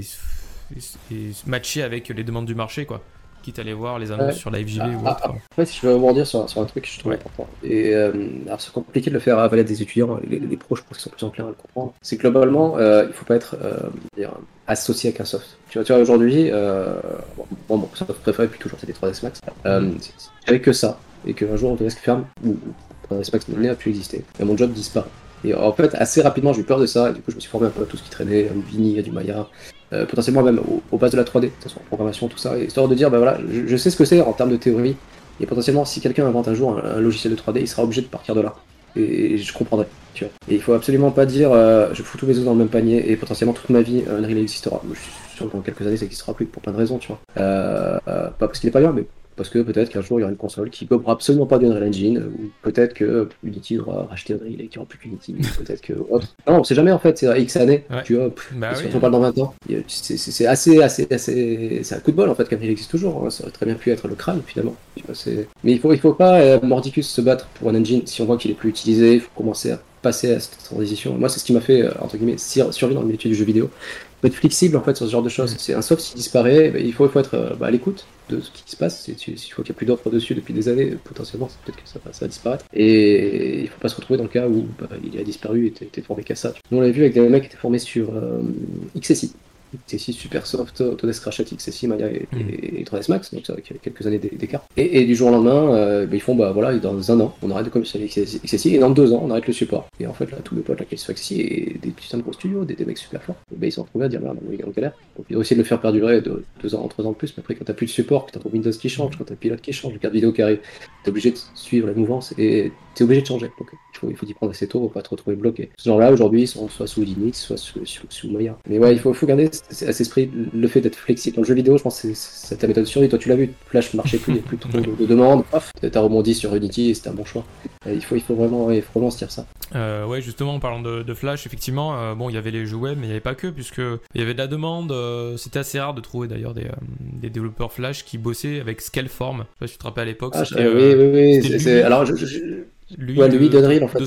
Speaker 1: et, matcher avec les demandes du marché, quoi quitte à aller voir les annonces sur la FJV ou
Speaker 2: ah, autre. En fait, je veux rebondir sur, sur un truc que je trouve important. Et euh, alors, c'est compliqué de le faire avaler des étudiants, les, les, pros, je pense qu'ils sont plus enclins à le comprendre. C'est que globalement, euh, il faut pas être euh, dire, associé avec un soft. Tu vois, tu vois aujourd'hui, euh, bon, bon, soft préféré depuis toujours, c'était 3ds Max. Euh, mm. Avec que ça, et qu'un jour Autodesk ferme, ou 3ds Max n'a plus existé, et mon job disparaît. Et en fait, assez rapidement, j'ai eu peur de ça, et du coup, je me suis formé un peu à tout ce qui traînait, un Vini, du Maya, euh, potentiellement même aux, bases de la 3D, que en programmation, tout ça, histoire de dire, bah voilà, je, sais ce que c'est en termes de théorie, et potentiellement, si quelqu'un invente un jour un, logiciel de 3D, il sera obligé de partir de là. Et, je comprendrai, tu vois. Et il faut absolument pas dire, euh, je fous tous mes œufs dans le même panier, et potentiellement toute ma vie, Unreal existera. Je suis sûr que dans quelques années, ça n'existera plus pour plein de raisons, tu vois. Euh, pas parce qu'il est pas bien, mais parce que peut-être qu'un jour il y aura une console qui ne absolument pas d'Unreal Engine, ou peut-être que Unity devra racheter Unreal et qu'il n'y aura plus qu'Unity, peut-être que autre. [laughs] Non, on sait jamais en fait, c'est X années, tu vois, bah si on parle dans 20 ans, c'est assez, assez, assez, c'est un coup de bol en fait qu'Unreal existe toujours, hein. ça aurait très bien pu être le crâne finalement. Mais il faut, il faut pas euh, Mordicus se battre pour un engine si on voit qu'il est plus utilisé, il faut commencer à passer à cette transition. Moi, c'est ce qui m'a fait, euh, entre guillemets, survivre dans le métier du jeu vidéo. Être flexible en fait sur ce genre de choses. C'est un soft qui disparaît, bah, il faut, être euh, bah, à l'écoute de ce qui se passe. S'il faut qu'il n'y a plus d'offres dessus depuis des années, potentiellement, peut-être que ça, va disparaître. Et il faut pas se retrouver dans le cas où bah, il a disparu et était formé qu'à ça. Nous, on l'a vu avec des mecs qui étaient formés sur euh, XSI. XSI Supersoft, Autodesk rachète XSI, Maya et, 3ds hmm. Max, donc ça avec quelques années d'écart. Et, et, du jour au lendemain, euh, bah, ils font, bah voilà, dans un an, on arrête de commercialiser XSI, et dans deux ans, on arrête le support. Et en fait, là, tous mes potes là, qui sont XSI, et des petits de gros studios, des, des mecs super forts, bah, ils sont retrouvés à dire, merde, on est en galère. Donc ils ont essayé de le faire perdurer de deux ans, trois ans de plus, mais après, quand t'as plus de support, que t'as ton Windows qui change, quand t'as pilote qui change, le carte vidéo qui arrive, t'es obligé de suivre la mouvance, et t'es obligé de changer. Donc il faut, il faut y prendre assez tôt pour pas te retrouver bloqué. Ce genre-là, aujourd'hui, ils sont soit sous Linux, soit sous, sous, Maya. Mais ouais, il faut, faut garder cet esprit le fait d'être flexible dans le jeu vidéo, je pense que c'est ta méthode de survie. Toi, tu l'as vu, Flash ne marchait plus, il n'y a plus trop de, demandes. T'as rebondi sur Unity et c'était un bon choix. il, faut, il, faut vraiment, il faut vraiment se dire ça.
Speaker 1: Euh, ouais, justement, en parlant de, Flash, effectivement, euh, bon, il y avait les jeux web, mais il n'y avait pas que, puisque il y avait de la demande. Euh, c'était assez rare de trouver d'ailleurs des, développeurs Flash qui bossaient avec Scaleform. Je sais pas si tu te rappelles à l'époque.
Speaker 2: Ah, oui, oui, oui. Alors, je,
Speaker 1: lui, ouais, lui de, en fait.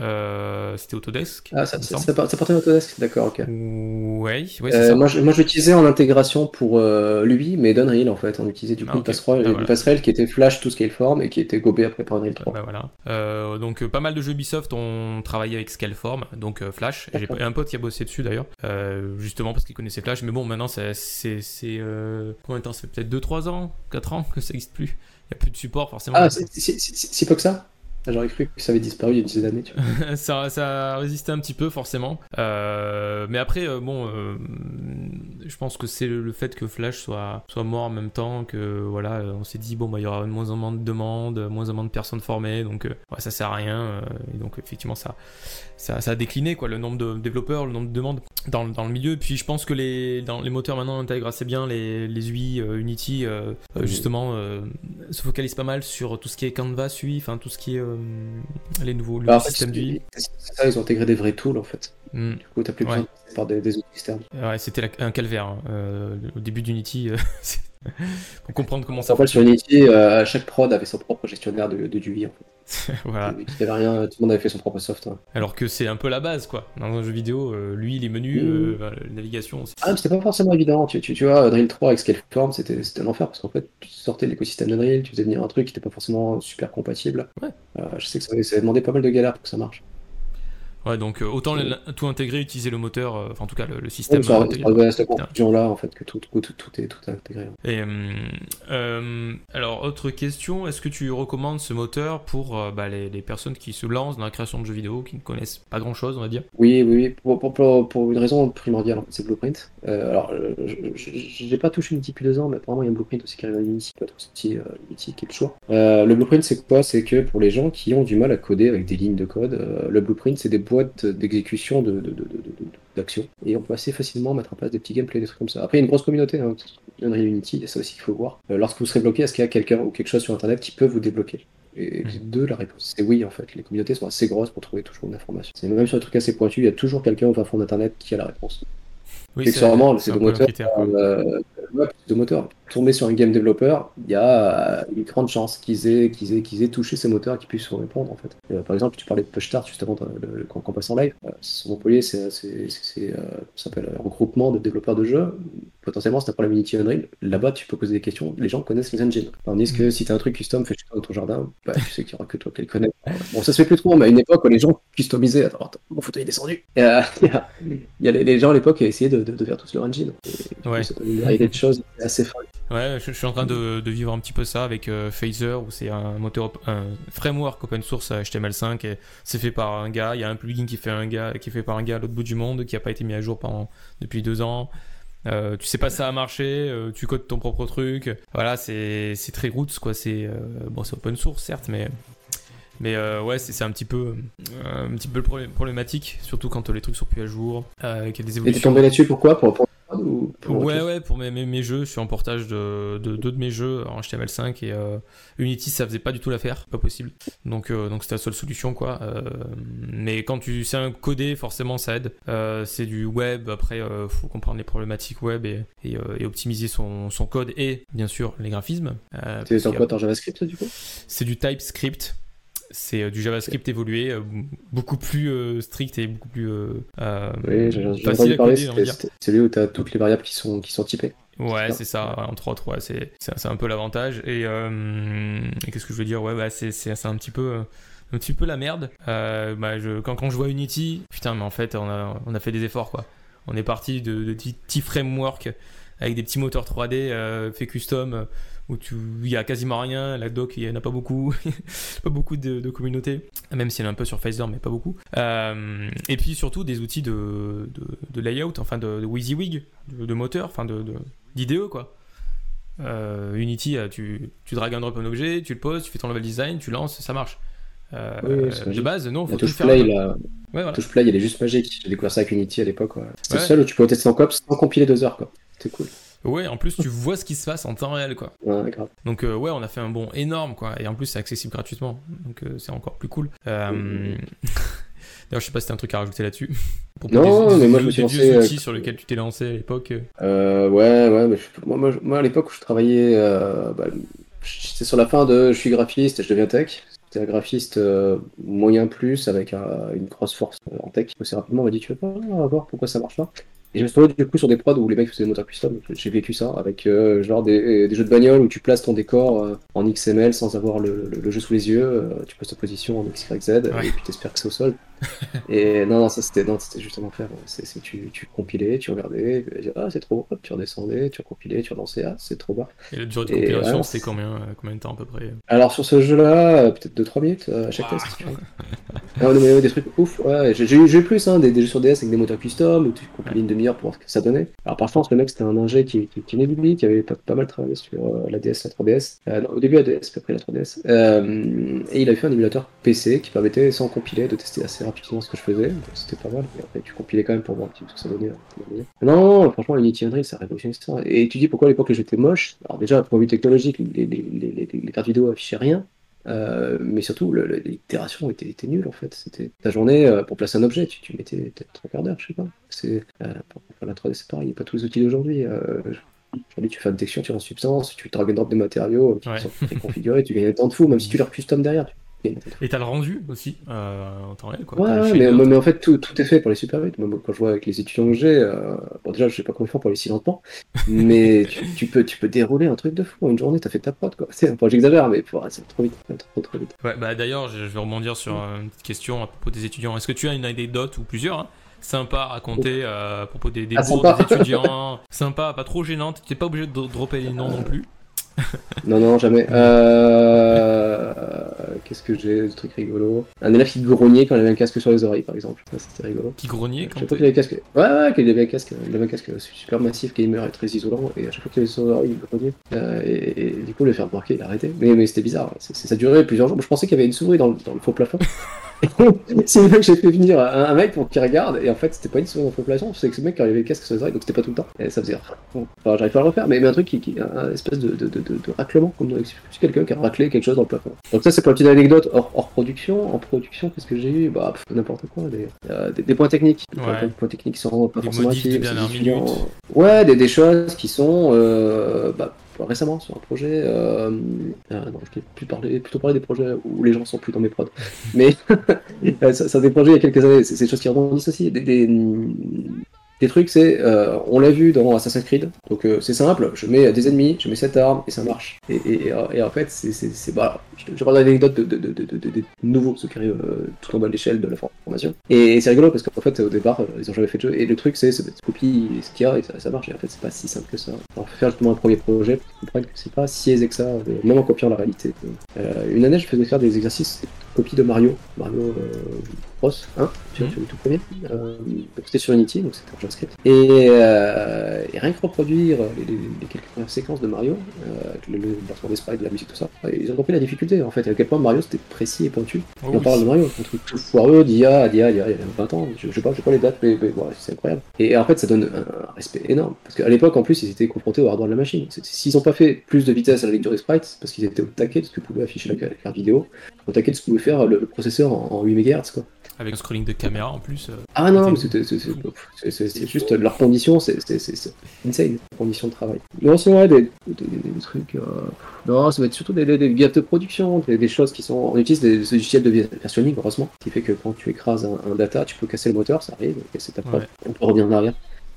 Speaker 1: Euh, c'était Autodesk.
Speaker 2: Ah, ça, ça, ça, portait Autodesk, d'accord, ok.
Speaker 1: Ouais, ouais
Speaker 2: euh, moi, je, moi, l'utilisais en intégration pour euh, lui, mais d'Unreal en fait. On utilisait du coup ah, une, passerelle, bah, passerelle, qui était Flash tout Scaleform et qui était gobé après par Unreal 3.
Speaker 1: Bah, voilà. Donc, pas mal de jeux Ubisoft ont travaillé avec Scaleform, donc Flash. J'ai un pote qui a bossé dessus d'ailleurs, justement parce qu'il connaissait Flash. Mais bon, maintenant, c'est. Combien de temps? Ça fait peut-être 2-3 ans 4 ans que ça n'existe plus. Il n'y a plus de support forcément.
Speaker 2: Ah, c'est si peu que ça ah, j'aurais cru que ça avait disparu il y a une dizaine d'années. [laughs]
Speaker 1: ça, ça a résisté un petit peu, forcément. Euh, mais après, euh, bon, euh, je pense que c'est le, fait que Flash soit, soit mort en même temps que voilà, on s'est dit bon bah il y aura moins en moins de demandes, moins en moins de personnes formées, donc ouais, ça sert à rien. et donc effectivement ça, ça, ça, a décliné quoi, le nombre de développeurs, le nombre de demandes dans, dans le milieu. Puis je pense que les, dans les moteurs maintenant intègrent assez bien les, les UI Unity, justement se focalise pas mal sur tout ce qui est Canvas UI, enfin tout ce qui est les nouveaux
Speaker 2: bah, systèmes. C'est ça, ils ont intégré des vrais tools en fait.
Speaker 1: Hmm.
Speaker 2: Du coup, t'as plus besoin de par des, des, outils externes.
Speaker 1: Ouais, c'était un calvaire. Hein. Euh, au début d'Unity, euh, [laughs] pour comprendre comment ça
Speaker 2: En fait, sur Unity, euh, chaque prod avait son propre gestionnaire de, de UI. En
Speaker 1: fait. [laughs] voilà.
Speaker 2: Il avait rien, tout le monde avait fait son propre soft. Hein.
Speaker 1: Alors que c'est un peu la base, quoi. Dans un jeu vidéo, lui, les menus, mmh. la navigation.
Speaker 2: Ah, mais c'était pas forcément évident. Tu, tu, tu vois, Drill 3 avec Scaleform, c'était un enfer parce qu'en fait, tu sortais de l'écosystème d'Unreal, tu faisais venir un truc qui était pas forcément super compatible.
Speaker 1: Ouais.
Speaker 2: je sais que ça, ça avait demandé pas mal de galères pour que ça marche.
Speaker 1: Ouais, donc euh, autant tout intégrer, utiliser le moteur, euh, enfin en tout cas le, système.
Speaker 2: ça, euh, cette conclusion là en fait que tout, tout, tout, est tout intégré.
Speaker 1: Et alors autre question, est-ce que tu recommandes ce moteur pour bah, les, les, personnes qui se lancent dans la création de jeux vidéo, qui ne connaissent pas grand-chose, on va dire?
Speaker 2: Oui, oui, pour, pour, pour, une raison primordiale, c'est Blueprint. alors, j'ai pas touché Unity depuis deux ans, mais apparemment il y a un Blueprint aussi qui arrive à Unity, peut être aussi Unity qui est le choix. le Blueprint c'est quoi? C'est que pour les gens qui ont du mal à coder avec des lignes de code, le Blueprint c'est des boîte d'exécution de, d'action. Et on peut assez facilement mettre en place des petits gameplays, des trucs comme ça. Après, il y a une grosse communauté, hein, Unreal Unity, et ça aussi qu'il faut voir. Euh, lorsque vous serez bloqué, est-ce qu'il y a quelqu'un ou quelque chose sur Internet qui peut vous débloquer? Et mmh. deux, la réponse c'est oui en fait. Les communautés sont assez grosses pour trouver toujours une information. C'est même sur des trucs assez pointus, il y a toujours quelqu'un au fin fond d'internet qui a la réponse. Oui, c'est vraiment c'est moteur. Euh, de moteur tomber sur un game développeur, il y a une grande chance qu'ils aient, qu'ils aient, qu'ils aient touché ces moteurs et qu'ils puissent répondre en fait. Euh, par exemple, tu parlais de Push Start juste avant le, quand, on passe en live. Euh, Montpellier, c'est, c'est, c'est, euh, s'appelle un regroupement de développeurs de jeux. Potentiellement, c'est un problème Unity Unreal. Là-bas, tu peux poser des questions. Les gens connaissent les engines. Tandis que si tu as un truc custom fait dans ton jardin, bah, tu sais qu'il n'y aura que toi qui le connais. Bon, ça se fait plus trop, mais à une époque où les gens customisaient. Attends, attends mon fauteuil est descendu. [laughs] Il y a, il y a les, gens à l'époque qui essayaient de, de, de, faire tous leur engine.
Speaker 1: Et, ouais.
Speaker 2: Choses assez folles.
Speaker 1: Ouais, je, suis en train de, vivre un petit peu ça avec euh, Phaser, où c'est un moteur, un framework open source HTML5 et c'est fait par un gars. Il y a un plugin qui fait un gars, qui est fait par un gars à l'autre bout du monde, qui n'a pas été mis à jour pendant depuis deux ans. Euh, tu sais pas ça a marché, euh, tu codes ton propre truc. Voilà, c'est très roots quoi. C'est bon, c'est open source certes, mais mais ouais, c'est un petit peu un petit peu problématique, surtout quand les trucs sont plus à jour, qu'il y a des évolutions.
Speaker 2: Et tu tombé là-dessus pourquoi? Pour,
Speaker 1: ouais, ouais, pour mes, mes, jeux, je suis en portage de deux de, mes jeux en HTML5 et euh, Unity, ça faisait pas du tout l'affaire, pas possible. Donc, euh, donc c'était la seule solution, quoi. Euh, mais quand tu sais un coder, forcément, ça aide. c'est du web, après, faut comprendre les problématiques web et, et, optimiser son, son, code et, bien sûr, les graphismes.
Speaker 2: c'est en quoi en JavaScript, du coup?
Speaker 1: C'est du TypeScript c'est euh, du JavaScript évolué, euh, beaucoup plus euh, strict et beaucoup plus
Speaker 2: oui, facile à coder, C'est lui où tu as toutes les variables qui sont, qui sont typées.
Speaker 1: Ouais, c'est ça, entre autres, ouais, c'est un peu l'avantage. Et, qu'est-ce que je veux dire? Ouais, ouais c'est un petit peu un petit peu la merde. bah, je, quand, quand je vois Unity, putain, mais en fait, on a, on a fait des efforts, quoi. On est parti de, de petits frameworks avec des petits moteurs 3D fait custom où tu, il y a quasiment rien. La doc, il n'y en a pas beaucoup, [laughs] pas beaucoup de, de communautés, même s'il y en a un peu sur Pfizer, mais pas beaucoup. Euh, et puis surtout des outils de, de, layout, enfin de, WYSIWYG, de, moteur, enfin de, d'IDE quoi. Euh, Unity, euh, tu, tu drag and drop un objet, tu le poses, tu fais ton level design, tu lances, ça marche. de base, non, faut
Speaker 2: tout faire. Play, la... Ouais, voilà. Touch play, il est juste magique. J'ai découvert ça avec Unity à l'époque. C'est le seul où tu peux tester en cop sans compiler deux heures. quoi. C'est cool.
Speaker 1: Ouais, en plus, tu vois ce qui se passe en temps réel, quoi.
Speaker 2: Ouais, grave.
Speaker 1: Donc, euh, ouais, on a fait un bond énorme, quoi. Et en plus, c'est accessible gratuitement. Donc, euh, c'est encore plus cool. Euh... [laughs] D'ailleurs, je sais pas si t'as un truc à rajouter là-dessus. [laughs]
Speaker 2: non, mais moi, je me suis lancé.
Speaker 1: outils sur lesquels tu t'es lancé à l'époque.
Speaker 2: Euh, ouais, ouais. Mais moi, moi, à l'époque où je travaillais, bah, j'étais sur la fin de je suis graphiste et je deviens tech. C'était un graphiste moyen plus avec une grosse force en tech. Assez rapidement, on m'a dit Tu veux pas voir pourquoi ça marche pas? Et je me suis retrouvé du coup sur des prods où les mecs faisaient des moteurs custom. J'ai vécu ça avec euh, genre des, des, jeux de bagnole où tu places ton décor euh, en XML sans avoir le, le, jeu sous les yeux. Euh, tu poses ta position en X, Y, Z et puis t'espères que c'est au sol. [laughs] et non, non, ça c'était justement faire. C'est, tu, tu compilais, tu regardais, tu disais, ah c'est trop, hop, tu redescendais, tu recompilais, tu relançais, ah c'est trop bas.
Speaker 1: Et la durée de compilation, c'était combien, euh, combien de temps à peu près
Speaker 2: Alors sur ce jeu-là, euh, peut-être 2-3 minutes euh, à chaque test. ah, non, mais des trucs ouf, ouais. J'ai, eu plus, hein, des, des, jeux sur DS avec des moteurs custom où tu compilais une demi-heure pour voir ce que ça donnait. Alors parfois, le mec c'était un ingé qui, qui, qui, qui, qui avait pas, pas, mal travaillé sur la DS, la 3DS. non, au début la DS, puis après la 3DS. et il avait fait un émulateur PC qui permettait sans compiler de tester assez rapidement ce que je faisais. C'était pas mal. Et après, tu compilais quand même pour voir un petit peu ce que ça donnait. Hein, non, franchement, Unity Unreal, ça a révolutionné ça. Et tu dis pourquoi à l'époque les jeux étaient moches Alors, déjà, point de vue technologique, les, les, les, les cartes vidéo affichaient rien. Euh, mais surtout, l'itération était, était nulle en fait. C'était ta journée euh, pour placer un objet, tu, tu mettais peut-être 3 quarts d'heure, je sais pas. C'est, euh, pour la 3D, c'est pareil, il n'y a pas tous les outils d'aujourd'hui. Euh, Aujourd'hui, tu fais une texture, tu rends substance, tu drag and drop des matériaux qui ouais. sont préconfigurés, tu gagnes un temps de fou, même si tu leur custom derrière. Tu
Speaker 1: et t'as le rendu aussi euh, en temps réel, quoi.
Speaker 2: Ouais, mais, mais, en fait, tout, tout, est fait pour les super vite. Moi, quand je vois avec les étudiants que j'ai, euh, bon, déjà, je sais pas comment ils font pour les si lentement, mais [laughs] tu, tu, peux, tu peux dérouler un truc de fou. En une journée, t'as fait ta prod, quoi. Enfin, j'exagère, mais c'est trop vite. Trop, trop vite.
Speaker 1: Ouais, bah d'ailleurs, je vais rebondir sur une petite question à propos des étudiants. Est-ce que tu as une anecdote ou plusieurs hein, sympa à raconter euh, à propos des, des,
Speaker 2: ah,
Speaker 1: bourgs, des [laughs] étudiants? Sympa, pas trop gênante. T'es pas obligé de dropper les noms non plus.
Speaker 2: non, non, jamais. Euh... Qu'est-ce que j'ai de truc rigolo Un élève qui grognait quand il avait un casque sur les oreilles, par exemple. C'était rigolo.
Speaker 1: Qui grognait quand
Speaker 2: il avait un casque. Ouais, ouais, quand il avait un casque. Il avait un casque super massif, gamer et très isolant. Et à chaque fois qu'il avait sur les oreilles, il grognait. Euh, et, et, du coup, le faire remarquer, il a arrêté. Mais, mais c'était bizarre. C ça durait plusieurs jours. Je pensais qu'il y avait une souris dans le, dans le faux plafond. [laughs] c'est là que j'ai fait venir un, un, mec pour qu'il regarde, et en fait, c'était pas une souris en population, c'est que ce mec qui avait le casque sur les oreilles, donc c'était pas tout le temps. Et ça faisait. Enfin, j'arrive pas à le refaire, mais, mais un truc qui, qui un espèce de, de, de, de, raclement, comme dans quelqu'un qui a raclé quelque chose dans le plafond. Donc, ça, c'est pour une petite anecdote hors, hors production. En production, qu'est-ce que j'ai eu Bah, n'importe quoi, des, euh, des, des, points techniques.
Speaker 1: Ouais.
Speaker 2: Des points techniques qui sont pas
Speaker 1: des
Speaker 2: forcément
Speaker 1: actifs.
Speaker 2: Ouais, des, des choses qui sont. Euh, bah, récemment sur un projet. Euh, euh, non, je t'ai plus parlé, plutôt parler des projets où les gens sont plus dans mes prods. Mais [laughs] ça, ça des projets il y a quelques années, c'est des choses qui rebondissent aussi. Des, des, des trucs, c'est, euh, on l'a vu dans Assassin's Creed, donc euh, c'est simple, je mets des ennemis, je mets cette arme et ça marche. Et, en fait, c'est, bah, je, je parle d'anecdotes de, de, nouveaux, ceux qui arrivent euh, tout en bas de l'échelle de la formation. Et, c'est rigolo parce qu'en fait, au départ, ils ont jamais fait de jeu, et le truc, c'est, c'est copie ce qu'il y a et ça, marche, et en fait, c'est pas si simple que ça. Va faire justement un premier projet pour comprendre que c'est pas si aisé que ça, même en copiant la réalité. une année, je faisais faire des exercices copie de Mario, Mario Bros 1, tu vois, mmh. le tout premier. Euh, c'était sur Unity, donc c'était en JavaScript. Et, euh, et, rien que reproduire les, les, les quelques premières séquences de Mario, euh, le, le lancement des sprites, de la musique, tout ça, ils ont compris la difficulté en fait, à quel point Mario c'était précis et pointu. Oh, et on oui. parle de Mario, un truc tout foireux d'il y a, d'il y a, il y a 20 ans, je, je sais pas, je sais pas les dates, mais, c'est incroyable. Et, en fait, ça donne un, un respect énorme, parce qu'à l'époque, en plus, ils étaient confrontés au hardware de la machine. S'ils n'ont pas fait plus de vitesse à la lecture des sprites, parce qu'ils étaient au taquet de ce que pouvait afficher la, la carte vidéo, au taquet de ce que pouvait faire le, le processeur en, en 8 MHz, quoi.
Speaker 1: Avec un scrolling de caméra en plus. Euh,
Speaker 2: ah non, c'est juste leurs conditions, c'est insane, conditions de travail. Non, c'est vrai, des, des, des, trucs. Euh... Non, ça va être surtout des, des, des de production, des, des, choses qui sont. On utilise des, logiciels de versionning, heureusement, qui fait que quand tu écrases un, un, data, tu peux casser le moteur, ça arrive, casser ta preuve, ouais. on peut revenir en arrière.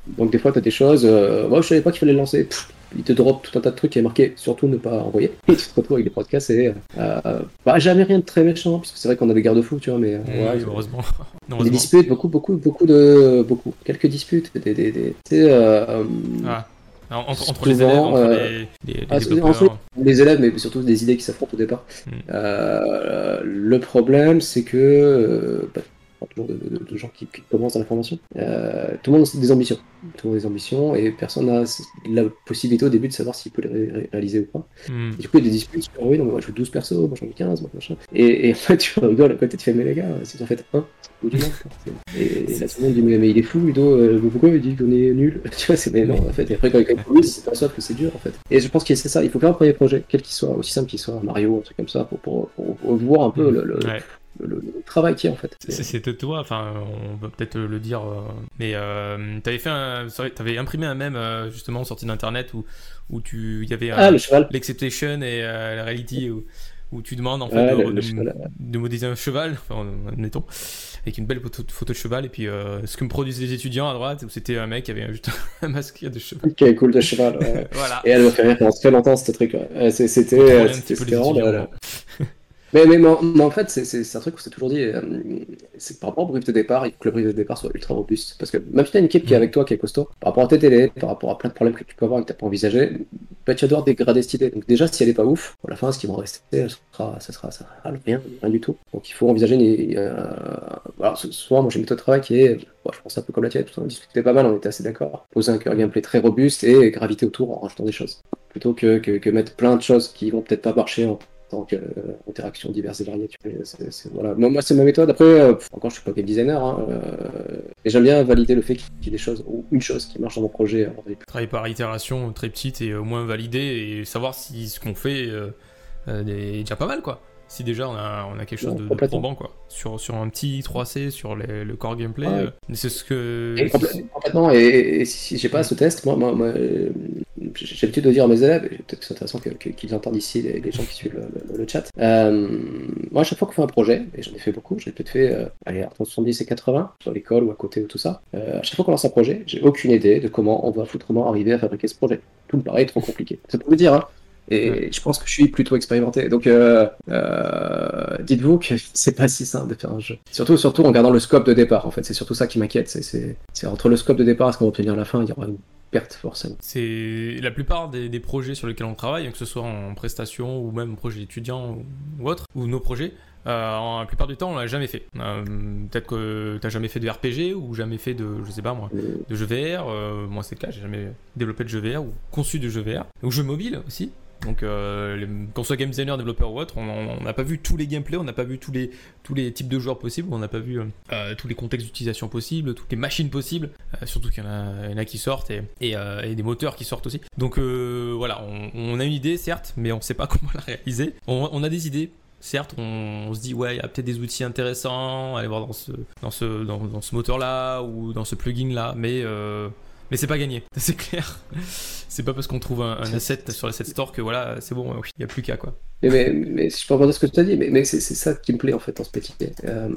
Speaker 2: Donc des fois, tu as des choses. Euh, moi, je savais pas qu'il fallait le lancer. Pff, il te drop tout un tas de trucs qui est marqué surtout ne pas envoyer. Et tu te retrouves avec des podcasts et euh, bah, jamais rien de très méchant, parce que c'est vrai qu'on a des garde-fous, tu vois, mais. Euh,
Speaker 1: ouais, heureusement. [laughs]
Speaker 2: Des disputes, beaucoup, beaucoup, beaucoup de. beaucoup. Quelques disputes, des. des, des euh,
Speaker 1: ah. Entre, entre les élèves, entre les, les, les, ah,
Speaker 2: entre les élèves, mais surtout des idées qui s'affrontent au départ. Hmm. Euh, le problème, c'est que bah, toujours de, de, de, gens qui, qui, commencent dans la formation. Euh, tout le monde a des ambitions. Tout le monde a des ambitions et personne n'a la possibilité au début de savoir s'il peut les ré réaliser ou pas. Mm. Et du coup, il y a des disputes sur oui, donc moi je joue 12 persos, moi j'en ai 15, moi machin. Et, et en fait, [laughs] tu rigoles à côté, tu fais, mais les gars, c'est en fait un ou du monde. Et, et là, tout le monde dit, mais, mais il est fou, Ludo, euh, pourquoi il dit qu'on est nul? [laughs] Tu vois, c'est mais non, en fait. Et après, quand il commence, c'est pas ça que c'est dur, en fait. Et je pense que c'est ça, il faut faire un premier projet, quel qu'il soit, aussi simple qu'il soit, Mario, un truc comme ça, pour, pour, pour, pour voir un peu mm. le, le ouais le, le, travail qui est en fait.
Speaker 1: C'était toi, enfin on peut peut-être le dire, euh, mais euh, t'avais fait un, t'avais imprimé un mème euh, justement sorti d'internet où où tu, il y avait
Speaker 2: ah,
Speaker 1: l'acceptation et euh, la reality où, où, tu demandes en fait de, de, cheval, de, modéliser un cheval, enfin, admettons, avec une belle photo, photo de cheval et puis euh, ce que me produisent les étudiants à droite où c'était un mec qui avait juste [laughs] un masque de cheval.
Speaker 2: Qui avait cool de cheval. Ouais. [laughs]
Speaker 1: voilà.
Speaker 2: Et elle me fait rire pendant très longtemps truc. Ouais. C'était c'était [laughs] vraiment Mais, mais, mais, en fait, c'est un truc qu'on s'est toujours dit, euh, c'est par rapport au brief de départ, il faut que le brief de départ soit ultra robuste. Parce que même si tu as une équipe qui est avec toi, qui est costaud, par rapport à tes télés, par rapport à plein de problèmes que tu peux avoir et que tu n'as pas envisagé, bah, tu vas devoir dégrader cette idée. Donc déjà, si elle est pas ouf, à la fin, ce qui va rester, ça sera, ça sera, ça sera rien, rien du tout. Donc il faut envisager une... Euh... Alors, souvent, moi j'ai une méthode de travail qui est, je pense un peu comme la tienne, on discutait pas mal, on était assez d'accord. Poser un gameplay très robuste et graviter autour en rajoutant des choses. Plutôt que, que, que mettre plein de choses qui vont peut-être pas marcher en tant euh, diverses et variées. voilà. Moi, c'est ma méthode. Après, euh, encore, je suis pas game designer, hein, euh, et j'aime bien valider le fait qu'il y ait des choses, ou une chose qui marche dans mon projet.
Speaker 1: Travailler par itération très petite et au moins valider et savoir si ce qu'on fait est déjà pas mal, quoi si déjà on a, on a quelque chose de, de, probant quoi sur, sur un petit 3C sur le corps gameplay c'est ce que
Speaker 2: complètement et, si j'ai pas ce test moi, moi, moi j'ai l'habitude de dire à mes élèves, et peut-être que c'est intéressant qu'ils entendent ici les, gens qui suivent le, chat. Euh, moi, à chaque fois qu'on fait un projet, et j'en ai fait beaucoup, j'ai peut-être fait euh, allez, entre 70 et 80 sur l'école ou à côté ou tout ça. Euh, à chaque fois qu'on lance un projet, j'ai aucune idée de comment on va foutrement arriver à fabriquer ce projet. Tout me paraît trop compliqué. Ça peut vous dire, hein. Et je pense que je suis plutôt expérimenté. Donc, dites-vous que [laughs] c'est pas si simple de faire un jeu. Surtout, surtout en gardant le scope de départ. En fait, c'est surtout ça qui m'inquiète. C'est entre le scope de départ et ce qu'on va obtenir à la fin, il y aura une perte forcément.
Speaker 1: C'est la plupart des, projets sur lesquels on travaille, que ce soit en prestation ou même projet étudiant ou, autre, ou nos projets. Euh, la plupart du temps, on l'a jamais fait. Euh, peut-être que tu n'as jamais fait de RPG ou jamais fait de, je sais pas moi, de jeux VR. Euh, moi, c'est le cas, j'ai jamais développé de jeux VR ou conçu de jeux VR. Ou jeux mobiles aussi. Donc, euh, qu'on soit game designer, développeur ou autre, on n'a pas vu tous les gameplays, on n'a pas vu tous les, tous les types de joueurs possibles, on n'a pas vu euh, euh, tous les contextes d'utilisation possibles, toutes les machines possibles, surtout qu'il y, en a qui sortent et, des moteurs qui sortent aussi. Donc voilà, on, a une idée, certes, mais on ne sait pas [laughs] comment la réaliser. On, a des idées, certes, on, se dit ouais, il y a peut-être des outils intéressants, aller voir dans ce, dans ce, ce moteur-là ou dans ce plugin-là, mais mais c'est pas gagné, [laughs] c'est clair. c'est pas parce qu'on trouve un, asset sur l'asset store que voilà, c'est bon, il n'y a plus qu'à quoi.
Speaker 2: Mais, mais, je peux rebondir ce que tu as dit, mais, mais c'est ça qui me plaît en fait dans ce petit. Euh,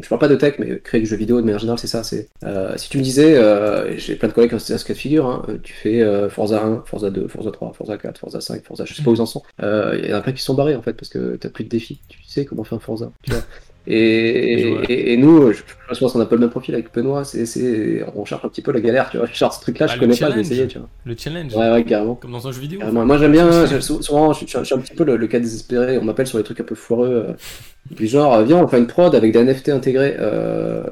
Speaker 2: je parle pas de tech, mais créer du jeu vidéo de manière générale, c'est ça. C'est euh, si tu me disais, euh, j'ai plein de collègues qui ont ce cas de figure, hein, tu fais euh, Forza 1, Forza 2, Forza 3, Forza 4, Forza 5, Forza, je sais pas où ils en sont. Euh, il y en a plein qui sont barrés en fait parce que t'as plus de défis. Tu sais comment faire un Forza. Tu vois [laughs] et, et, nous, je, pense qu'on n'a pas le même profil avec Benoît, c'est, on cherche un petit peu la galère, tu vois. [laughs] Genre ce truc-là, je ah, connais pas, je vais essayer, tu vois.
Speaker 1: Le challenge
Speaker 2: Ouais, ouais, carrément.
Speaker 1: Comme dans un jeu vidéo
Speaker 2: Moi, j'aime bien, [laughs] souvent, je, suis un petit peu le, cas désespéré, on m'appelle sur les trucs un peu foireux. Euh, puis genre, viens, on fait une prod avec des NFT intégrés. Euh,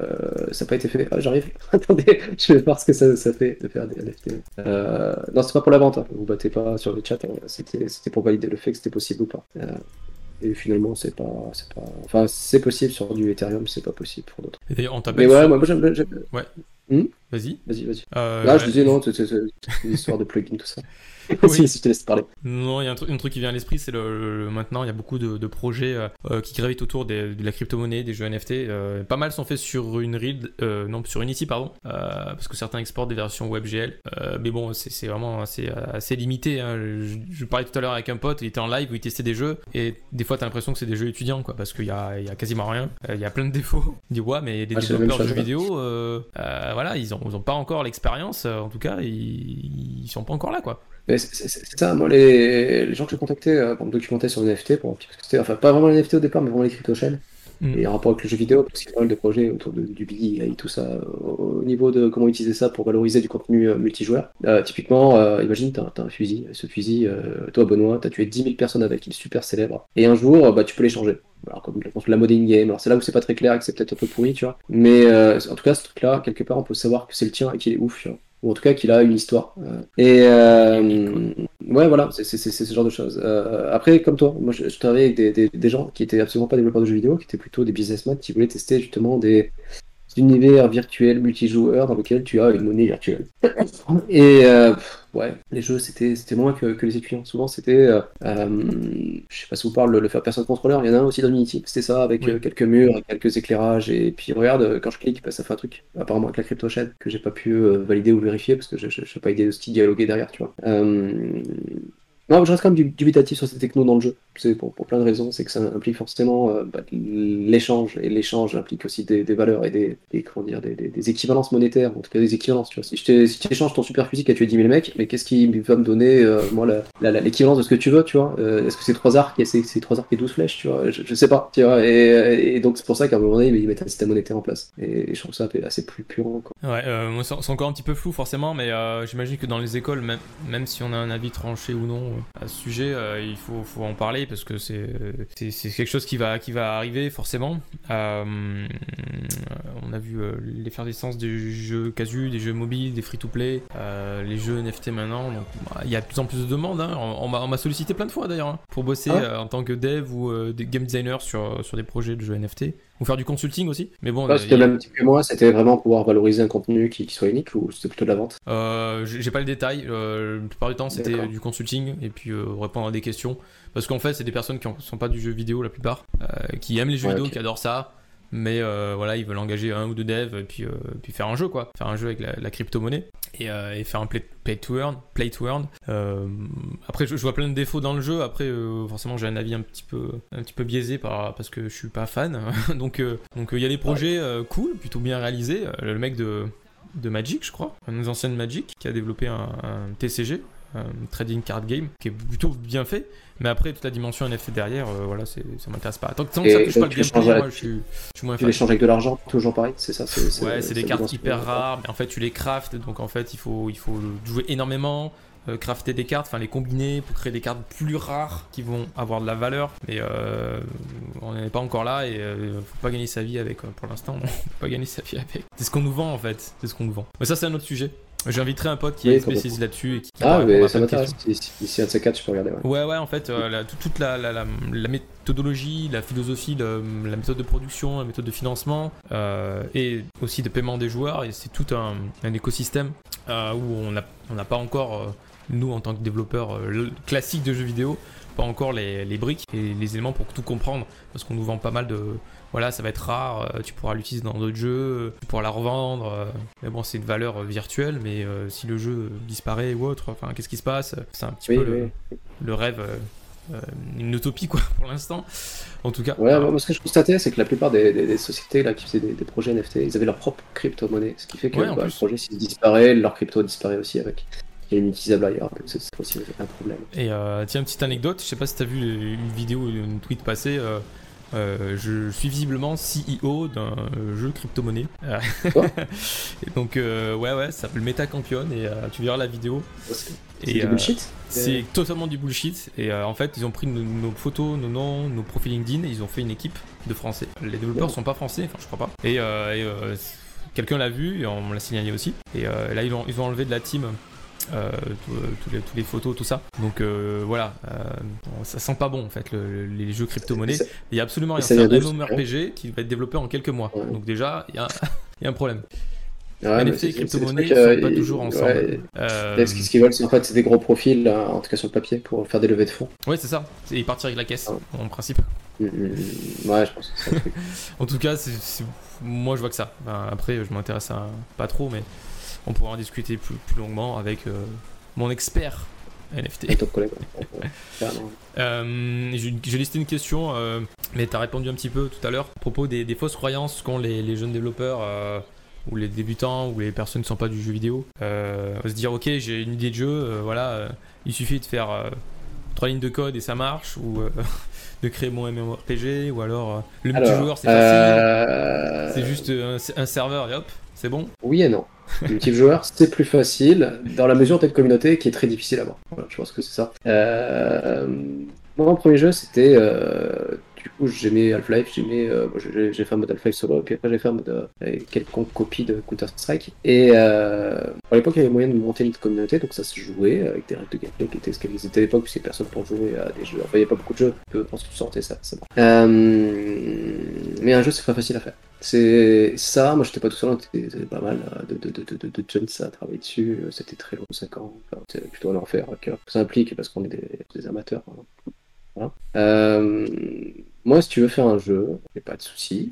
Speaker 2: ça n'a pas été fait. Ah, j'arrive. [laughs] Attendez, je vais voir ce que ça, ça, fait de faire des NFT. Euh, non, c'est pas pour la vente. Hein. Vous battez pas sur le chat. Hein. C'était, c'était pour valider le fait que c'était possible ou pas. Euh, et finalement, c'est pas, c'est pas. Enfin, c'est possible sur du Ethereum, c'est pas possible pour d'autres.
Speaker 1: Et on
Speaker 2: Mais ouais, moi j'aime.
Speaker 1: Ouais.
Speaker 2: Hmm?
Speaker 1: Vas-y.
Speaker 2: Vas-y, vas-y. Euh, Là, je disais non, c'est une histoire de plugin, tout ça. [laughs] [laughs] si, je te laisse parler.
Speaker 1: Non, il y a un, truc, truc qui vient à l'esprit, c'est le, maintenant, il y a beaucoup de, projets euh, euh, qui gravitent autour de la crypto-monnaie, des jeux NFT. Euh, pas mal sont faits sur une read, non, sur Unity, pardon, parce que certains exportent des versions WebGL. mais bon, c'est vraiment assez, assez limité. Hein. Je, parlais tout à l'heure avec un pote, il était en live où il testait des jeux, et des fois, t'as l'impression que c'est des jeux étudiants, quoi, parce qu'il y a, y a, quasiment rien. Il y a plein de défauts. [laughs] Il dit, ouais, mais des ah, développeurs de jeux vidéo, voilà, ils ont, ils ont pas encore l'expérience, en tout cas, ils, ils sont pas encore là, quoi.
Speaker 2: C'est ça, moi, les, gens que j'ai contactés euh, pour me documenter sur les NFT, pour, enfin, pas vraiment les NFT au départ, mais vraiment les crypto-chaînes, mm. et en rapport avec le jeu vidéo, parce qu'il y a pas mal de projets autour de, du BI et tout ça, au niveau de comment utiliser ça pour valoriser du contenu euh, multijoueur. Euh, typiquement, imagine, t'as as un fusil, ce fusil, toi, Benoît, t'as tué 10 000 personnes avec, il est super célèbre, et un jour, bah, tu peux l'échanger. Alors, comme la mode in-game, alors c'est là où c'est pas très clair et que c'est peut-être un peu pourri, tu vois. Mais en tout cas, ce truc-là, quelque part, on peut savoir que c'est le tien et qu'il est ouf, tu vois ou en tout cas qu'il a une histoire. Euh, et euh, ouais, voilà, c'est ce genre de choses. Euh, après, comme toi, moi je, travaillais avec des, des, gens qui étaient absolument pas développeurs de jeux vidéo, qui étaient plutôt des businessmen qui voulaient tester justement des, univers virtuel multijoueur dans lequel tu as une monnaie virtuelle. Et euh, ouais, les jeux c'était c'était moins que, que, les étudiants. Souvent c'était, euh, euh, je sais pas si vous parle, le faire personne contrôleur. Il y en a un aussi dans Unity. C'était ça avec quelques murs, et quelques éclairages et puis regarde quand je clique, bah, ça fait un truc. Apparemment avec la crypto chaîne que j'ai pas pu valider ou vérifier parce que je n'ai pas idée de ce qui dialoguer derrière, tu vois. Non, je reste quand même dubitatif sur ces technos dans le jeu. C'est pour, pour, plein de raisons. C'est que ça implique forcément euh, bah, l'échange. Et l'échange implique aussi des, valeurs et des, comment dire, des, équivalences monétaires. En tout cas, des équivalences. Tu vois. Si, tu échanges ton super fusil qui a tué 10 000 mecs, mais qu'est-ce qui va me donner, euh, moi, l'équivalence de ce que tu veux, tu vois? Euh, Est-ce que c'est 3 arcs et c'est 3 arcs et 12 flèches, tu vois? Je, sais pas, tu vois. Et, donc, c'est pour ça qu'à un moment donné, ils mettent un système monétaire en place. Et, je trouve ça assez plus pur.
Speaker 1: Ouais, c'est encore un petit peu flou, forcément, mais j'imagine que dans les écoles, même si on a un avis tranché ou non à ce sujet, il faut, faut en parler parce que c'est quelque chose qui va, qui va arriver forcément. Euh, on a vu euh, l'effervescence des jeux casu, des jeux mobiles, des free-to-play, euh, les jeux NFT maintenant. Bah, il y a de plus en plus de demandes. Hein. On, m'a sollicité plein de fois d'ailleurs hein, pour bosser ah en tant que dev ou game designer sur, sur des projets de jeux NFT ou faire du consulting aussi. Mais bon,
Speaker 2: c'était le même type que moi, c'était vraiment pouvoir valoriser un contenu qui, soit unique ou c'était plutôt de la vente?
Speaker 1: Euh, J'ai pas le détail. la plupart du temps, c'était du consulting et puis répondre à des questions. Parce qu'en fait, c'est des personnes qui ne sont pas du jeu vidéo la plupart, euh, qui aiment les jeux vidéo, qui adorent ça, mais euh, voilà, ils veulent engager un ou deux devs et puis, euh, puis faire un jeu, quoi. Faire un jeu avec la, crypto-monnaie et, faire un play, to earn. Play to earn. après, je, vois plein de défauts dans le jeu. Après, forcément, j'ai un avis un petit peu, un petit peu biaisé par, parce que je suis pas fan. [laughs] donc, donc il y a des projets cool, plutôt bien réalisés. Le mec de, de Magic, je crois, un ancien de Magic, qui a développé un, un TCG, trading card game, qui est plutôt bien fait. Mais après, toute la dimension NFT derrière, euh, voilà, ça m'intéresse pas. Tant que, ça touche pas le gameplay, moi, je suis, je suis moins
Speaker 2: Tu l'échanges avec de l'argent, toujours pareil, c'est ça
Speaker 1: Ouais, c'est des cartes hyper rares, mais en fait, tu les craftes, donc en fait, il faut, il faut jouer énormément. Euh, crafter des cartes, enfin les combiner pour créer des cartes plus rares qui vont avoir de la valeur. Mais euh, on n'est pas encore là et faut pas gagner sa vie avec. pour l'instant, [laughs] on peut pas gagner sa vie avec. C'est ce qu'on nous vend en fait. C'est ce qu'on nous vend. Mais ça, c'est un autre sujet. J'inviterai un pote qui est spécialisé là-dessus et qui,
Speaker 2: Ah, mais ça m'intéresse. Si, un de ces quatre, je peux regarder.
Speaker 1: Ouais, ouais, en fait, euh, toute la, la, méthodologie, la philosophie, la méthode de production, la méthode de financement euh, et aussi de paiement des joueurs. Et c'est tout un, un écosystème euh, où on n'a on pas encore, nous, en tant que développeurs classiques de jeux vidéo, pas encore les, les briques et les éléments pour tout comprendre parce qu'on nous vend pas mal de voilà, ça va être rare, euh, tu pourras l'utiliser dans d'autres jeux, tu pourras la revendre. Euh, mais bon, c'est une valeur euh, virtuelle, mais si le jeu disparaît ou autre, enfin, qu'est-ce qui se passe C'est un petit peu Le, rêve. une utopie quoi [laughs] pour l'instant en tout cas
Speaker 2: ouais moi, ce que je constatais c'est que la plupart des, sociétés là qui faisaient des, projets NFT ils avaient leur propre crypto-monnaie ce qui fait que bah, le projet s'il disparaît leur crypto disparaît aussi avec est inutilisable ailleurs c'est aussi un problème
Speaker 1: et tiens petite anecdote je sais pas si tu as vu une vidéo une tweet passée euh, je suis visiblement CEO d'un jeu crypto-monnaie. [laughs] et donc, euh, ouais, ouais, ça s'appelle Metacampion et euh, tu verras la vidéo.
Speaker 2: C'est du bullshit
Speaker 1: C'est totalement du bullshit. Et en fait, ils ont pris nos, photos, nos noms, nos profils LinkedIn et ils ont fait une équipe de français. Les développeurs sont pas français, enfin, je crois pas. Et, quelqu'un l'a vu et on me l'a signalé aussi. Et là, ils ont, ils ont enlevé de la team euh, tous les, les, photos, tout ça. Donc euh, voilà, euh, ça sent pas bon en fait les jeux crypto-monnaies. Il y a absolument rien. C'est un MMORPG qui va être développé en quelques mois. Donc déjà, il y, [laughs] y, a un problème. Ouais, NFT et crypto-monnaie sont pas toujours ensemble.
Speaker 2: Ce qu'ils veulent, c'est en fait c'est des gros profils, en tout cas sur le papier, pour faire des levées de fonds.
Speaker 1: Ouais, c'est ça. Et partir avec la caisse, en principe.
Speaker 2: Mm, mm, mm. Ouais, je pense que c'est [laughs]
Speaker 1: En tout cas, moi je vois que ça. après, je m'intéresse à pas trop, mais on pourra en discuter plus, longuement avec euh, mon expert NFT. [laughs] euh, J'ai listé une question, euh, mais tu as répondu un petit peu tout à l'heure à propos des, fausses croyances qu'ont les, jeunes développeurs euh, ou les débutants ou les personnes qui ne sont pas du jeu vidéo. se dire, ok, j'ai une idée de jeu, voilà, il suffit de faire trois lignes de code et ça marche, ou [laughs] de créer mon MMORPG, ou alors le multijoueur c'est facile, c'est juste un, un serveur et hop, c'est bon
Speaker 2: Oui et non. Multijoueur, c'est plus facile dans la mesure une communauté qui est très difficile à voir. je pense que c'est ça. Euh, mon premier jeu, c'était. Euh, du coup, j'aimais Half-Life, j'aimais. Euh, j'ai fait un mode Half-Life solo, puis après, j'ai fait un mode quelconque copie de Counter-Strike. Et à l'époque, il y avait moyen de monter une communauté, donc ça se jouait avec des règles de gameplay qui étaient ce qu'elles étaient à l'époque, avait personne pour jouer à des jeux. Enfin, il n'y avait pas beaucoup de jeux, peu pense que sortais ça. ça mais un jeu, c'est pas facile à faire. C'est ça, moi j'étais pas tout seul, c'était pas mal de, de, de, de, de jeunes à travailler dessus, c'était très long, 5 ans, c'était plutôt un enfer, ça implique parce qu'on est des, amateurs. Hein. Euh, moi, si tu veux faire un jeu, il a pas de souci.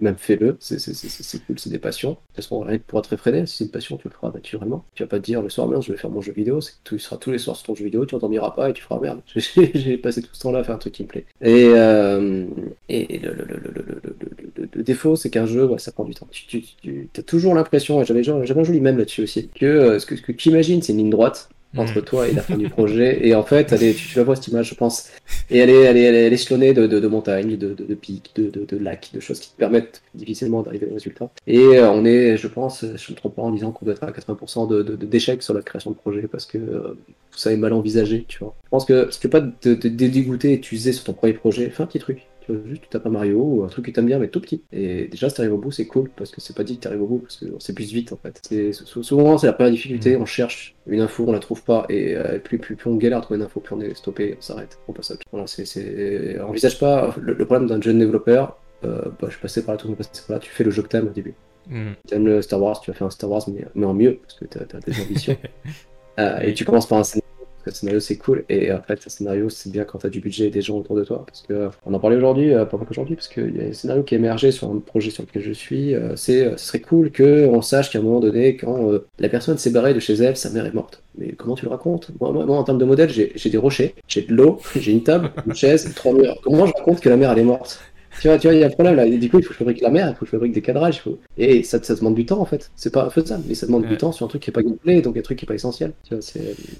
Speaker 2: Même fais-le, c'est cool, c'est des passions. De toute façon, rien pour être effréné, si c'est une passion, tu le feras naturellement. Tu vas pas te dire le soir, merde, je vais faire mon jeu vidéo, c'est que tu seras tous les soirs sur ton jeu vidéo, tu n'endormiras pas et tu feras merde. J'ai passé tout ce temps-là à faire un truc qui me plaît. Et, euh, et le, défaut, c'est qu'un jeu, ça prend du temps. Tu, tu, as toujours l'impression, et j'avais un joli même là-dessus aussi, euh, que, ce que tu imagines, c'est une ligne droite entre mm. toi et la fin du projet. Et en fait, tu, la vois cette image, je pense. Et elle est, elle est, elle est échelonnée de, montagnes, de, pics, de, de, lacs, de choses qui te permettent difficilement d'arriver au résultat. Et euh, on est, je pense, je me trompe pas en disant qu'on doit être à 80% de, d'échecs sur la création de projet parce que euh, ça est mal envisagé, tu vois. Je pense que si tu veux pas te, te dégoûter et t'user sur ton premier projet, fais un petit truc juste tu tapes un Mario ou un truc que t'aimes bien mais tout petit. Et déjà si t'arrives au bout c'est cool parce que c'est pas dit que t'arrives au bout parce qu'on s'épuise vite en fait. Souvent c'est la première difficulté, mm. on cherche une info, on la trouve pas et euh, plus, plus, plus, on galère à trouver une info, plus on est stoppé, on s'arrête, on passe à Voilà, c'est, envisage pas le, problème d'un jeune développeur. Euh, bah, je suis passé par là, tout le passé par là, tu fais le jeu que t'aimes au début. Mm. T'aimes le Star Wars, tu vas faire un Star Wars mais, mais en mieux parce que t'as, as des ambitions. [laughs] euh, et tu commences par un scénario scénario c'est cool. Et en fait le scénario c'est bien quand t'as du budget et des gens autour de toi. Parce que on en parlait aujourd'hui euh, pas qu'aujourd'hui parce qu'il y a un scénario qui est émergé sur un projet sur lequel je suis euh, c'est euh, ce serait cool que on sache qu'à un moment donné quand la personne s'est barrée de chez elle sa mère est morte. Mais comment tu le racontes? Moi, moi, en termes de modèle j'ai des rochers j'ai de l'eau [laughs] j'ai une table une chaise trois murs. Comment je raconte que la mère elle est morte? Tu vois, tu vois, il y a un problème là. du coup, il faut que je fabrique la mer, il faut que je fabrique des cadrages. Faut... Et ça, ça demande du temps en fait. C'est pas faisable, mais ça demande du temps sur un truc qui est pas gameplay, donc un truc qui est pas essentiel.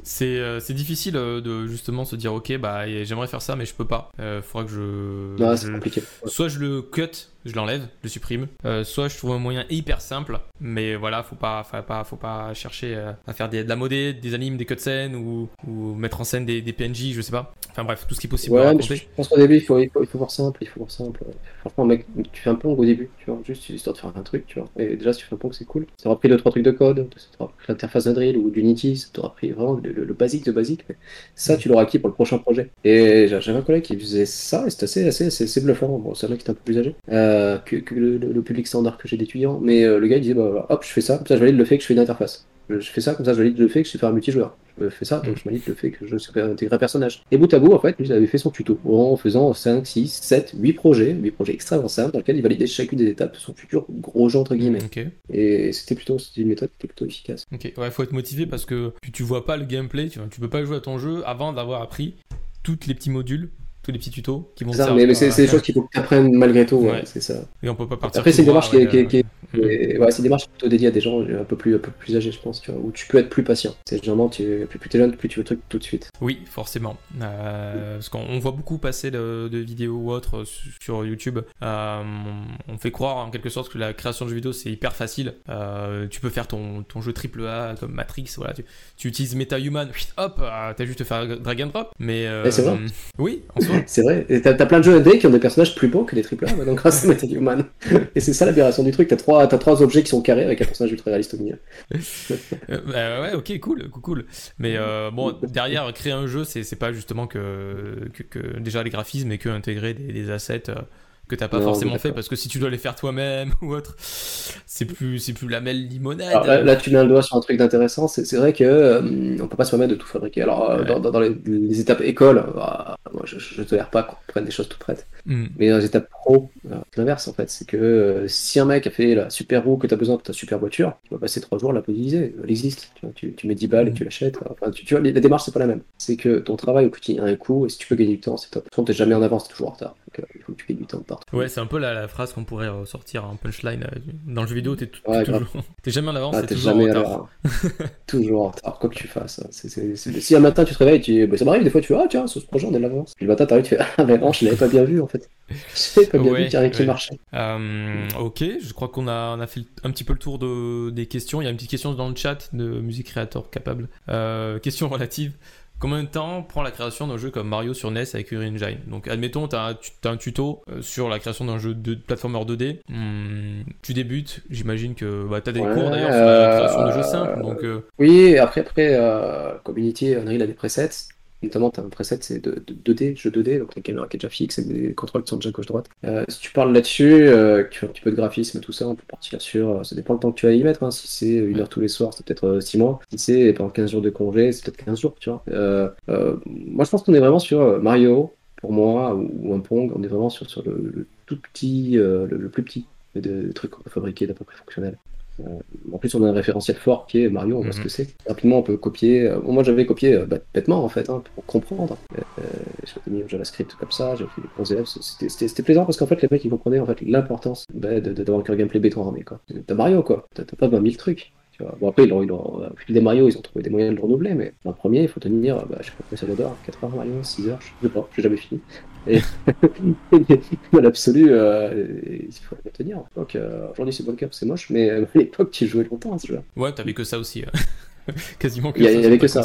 Speaker 1: C'est euh, difficile euh, de justement se dire, ok, bah j'aimerais faire ça, mais je peux pas. Euh, faudra que je.
Speaker 2: Non, c'est compliqué.
Speaker 1: Soit je le cut je l'enlève, je le supprime. Euh, soit je trouve un moyen hyper simple, mais voilà, faut pas, faut pas, faut pas chercher euh, à faire des, de la modée, des animes, des cutscenes ou, ou mettre en scène des, des, PNJ, je sais pas. Enfin bref, tout ce qui est possible.
Speaker 2: Ouais, mais je, pense qu'au début, il faut, il faut, voir simple, il faut voir simple. Franchement, mec, tu fais un pong au début, tu vois, juste histoire de faire un truc, tu vois. Et déjà, si tu fais un pong, c'est cool. Ça aura pris 2-3 trucs de code, ça t'aura pris l'interface d'Unreal ou d'Unity, ça t'aura pris vraiment le, basique de basique. Mais ça, tu l'auras acquis pour le prochain projet. Et j'avais un collègue qui faisait ça, et c'était assez, assez, assez, bluffant. Bon, c'est un mec qui est un peu plus âgé. Euh, que, que le, le, public standard que j'ai d'étudiants, mais euh, le gars il disait bah hop je fais ça, comme ça je valide le fait que je fais une interface. Je fais ça, comme ça je valide le fait que je sais faire un multijoueur. Je fais ça, donc je valide le fait que je sais faire intégrer un personnage. Et bout à bout, en fait, lui il avait fait son tuto en faisant 5, 6, 7, 8 projets, 8 projets extrêmement simples dans lesquels il validait chacune des étapes de son futur gros jeu entre guillemets. Et c'était plutôt c'était une méthode qui était plutôt efficace.
Speaker 1: Ok, ouais, faut être motivé parce que tu, vois pas le gameplay, tu, tu peux pas jouer à ton jeu avant d'avoir appris tous les petits modules tous les petits tutos qui vont
Speaker 2: ça, mais, c'est des choses qu'il faut que tu apprennes malgré tout, ouais. c'est ça.
Speaker 1: Et on peut pas partir.
Speaker 2: Après, c'est une démarche qui est, qui, [laughs] c'est une démarche plutôt dédiée à des gens un peu plus, un peu plus âgés, je pense, tu vois, où tu peux être plus patient. C'est généralement, tu, plus, plus tu es jeune, plus tu veux le truc tout de suite.
Speaker 1: Oui, forcément. Euh, parce qu'on voit beaucoup passer de, de, vidéos ou autres sur YouTube. Euh, on fait croire en quelque sorte que la création de jeux vidéo c'est hyper facile. Euh, tu peux faire ton, ton jeu triple A comme Matrix, voilà. Tu, tu utilises MetaHuman, [laughs] hop, t'as juste à faire drag and drop. Mais.
Speaker 2: c'est vrai.
Speaker 1: Oui, en soi.
Speaker 2: C'est vrai. T'as as plein de jeux indés qui ont des personnages plus beaux que les AAA maintenant grâce à Metal Human. [laughs] Et c'est ça l'aberration du truc. T'as trois, as trois objets qui sont carrés avec un personnage ultra réaliste au milieu.
Speaker 1: Euh, bah ouais, ok, cool, cool. Mais euh, bon, derrière, créer un jeu, c'est pas justement que, que, déjà les graphismes et que intégrer des, des assets. Euh, que t'as pas forcément fait parce que si tu dois les faire toi-même [laughs] ou autre, c'est plus c'est plus la limonade.
Speaker 2: là, tu mets le doigt sur un truc d'intéressant. C'est vrai que euh, on peut pas se permettre de tout fabriquer. Alors euh, dans, dans, les, étapes école, bah, moi je, je tolère pas qu'on prenne des choses toutes prêtes. Hmm. Mais dans les étapes pro, euh, c'est l'inverse en fait. C'est que si un mec a fait la super roue que tu as besoin pour ta super voiture, tu vas passer trois jours à la modéliser. Elle existe. Tu, tu, mets 10 balles et hmm. tu l'achètes. Enfin, tu, vois, la démarche c'est pas la même. C'est que ton travail au quotidien a un coût et si tu peux gagner du temps, c'est top. De toute t'es jamais en avance, t'es toujours en retard. Donc, il faut que tu gagnes du temps partout.
Speaker 1: Ouais, c'est un peu la, phrase qu'on pourrait sortir en punchline. Dans le jeu vidéo, t'es toujours... jamais en avance, ah, t'es toujours en retard. [laughs]
Speaker 2: toujours en retard, quoi que tu fasses. Hein. Si un matin tu te réveilles, tu... Bah, ça m'arrive des fois, tu fais Ah tiens, sur ce projet on est en avance. Puis le matin t'arrives, tu fais [laughs] Ah mais non, je l'avais pas bien vu en fait. Je l'avais pas bien vu a rien qui marchait.
Speaker 1: Euh, ok, je crois qu'on a, on a fait un petit peu le tour de, des questions. Il y a une petite question dans le chat de Music Creator Capable. Euh, question [laughs] relative. Combien de temps prend la création d'un jeu comme Mario sur NES avec Unreal Engine? Donc, admettons, tu as, un tuto euh, sur la création d'un jeu de platformer 2D. Hmm, tu débutes, j'imagine que bah, tu as des cours d'ailleurs sur la création de jeux simples. Donc,
Speaker 2: Oui, après, après Community, Unreal a des presets. Notamment, tu as un preset, c'est de, 2D, jeu 2D, donc la caméra qui est déjà fixe et des contrôles qui sont déjà gauche-droite. Euh, si tu parles là-dessus, euh, tu fais un petit peu de graphisme et tout ça, on peut partir sur. Euh, ça dépend le temps que tu vas y mettre. Hein. Si c'est une heure tous les soirs, c'est peut-être 6 mois. Si c'est pendant 15 jours de congé, c'est peut-être 15 jours, tu vois. moi, je pense qu'on est vraiment sur Mario, pour moi, ou, un Pong, on est vraiment sur, sur le, tout petit, le, le, plus petit de trucs qu'on peut fabriquer d'à peu près fonctionnels. Euh, en plus, on a un référentiel fort qui est Mario, on voit ce mhm. que c'est. Rapidement, on peut copier. Euh, moi, j'avais copié euh, bêtement, en fait, hein, pour comprendre. j'ai mis au JavaScript comme ça, j'ai fait des bons élèves. C'était plaisant parce qu'en fait, les mecs, ils comprenaient en fait, l'importance bah, d'avoir un gameplay béton armé. T'as Mario, quoi. T'as pas 20 000 trucs. Bon, après, ils ont, ils ont, au fil des Mario, ils ont trouvé des moyens de le renouveler, mais en premier, il faut tenir, bah, je sais pas combien ça doit durer, 4 heures Mario, 6 heures, je sais pas, j'ai jamais fini. Et [laughs] dans l'absolu, euh, il faut le tenir. Euh, aujourd'hui, c'est bon cap, c'est moche, mais à l'époque, tu jouais longtemps à ce jeu.
Speaker 1: Ouais, t'avais que ça aussi. [laughs] Quasiment que
Speaker 2: y,
Speaker 1: ça.
Speaker 2: Il y avait que ça.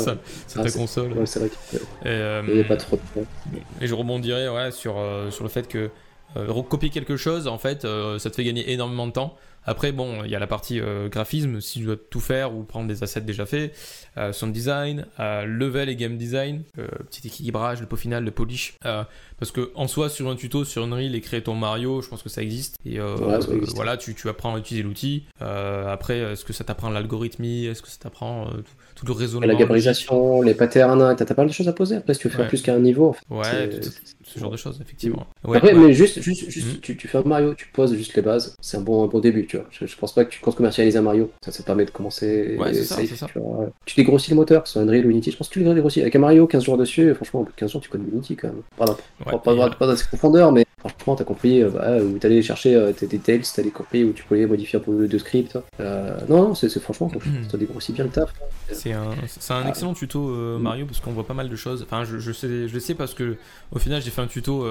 Speaker 1: C'est ta console.
Speaker 2: Ouais, c'est vrai qu'il n'y avait pas trop de
Speaker 1: Et je rebondirais ouais, sur, euh, sur le fait que recopier quelque chose, en fait, ça te fait gagner énormément de temps. Après, bon, il y a la partie euh, graphisme, si tu dois tout faire ou prendre des assets déjà faits, euh, sound design, euh, level et game design, petit équilibrage, le pot final, le polish. Parce que en soi, sur un tuto, sur Unreal et créer ton Mario, je pense que ça existe. Et voilà, tu, tu, apprends à utiliser l'outil. après, est-ce que ça t'apprend l'algorithmie? Est-ce que ça t'apprend tout, le raisonnement?
Speaker 2: La gabarisation, les patterns, t'as pas mal de choses à poser. Après, si tu veux faire plus qu'un niveau, en fait,
Speaker 1: Ouais, ce genre de choses, effectivement.
Speaker 2: après, mais juste, juste, juste mm. tu, fais un Mario, tu poses juste les bases, c'est un bon, un bon début. Je, pense pas que tu comptes commercialiser un Mario. Ça, ça te permet de commencer.
Speaker 1: Ouais, c'est ça, ça.
Speaker 2: Tu, dégrossis le moteur, sur Unreal ou Unity. Je pense que tu les dégrossis. Avec un Mario, 15 jours dessus, franchement, bout de 15 jours, tu connais Unity quand même. Pas, pas, pas, pas, d'assez profondeur, mais franchement, t'as compris euh, bah, où t'allais chercher euh, tes details, t'as compris où tu pouvais modifier un peu de script. Euh, non, non, c'est franchement, mm. ça dégrossit bien le taf.
Speaker 1: C'est un, un, excellent tuto Mario parce qu'on voit pas mal de choses. Enfin, je, je, sais, je le sais parce que au final, j'ai fait un tuto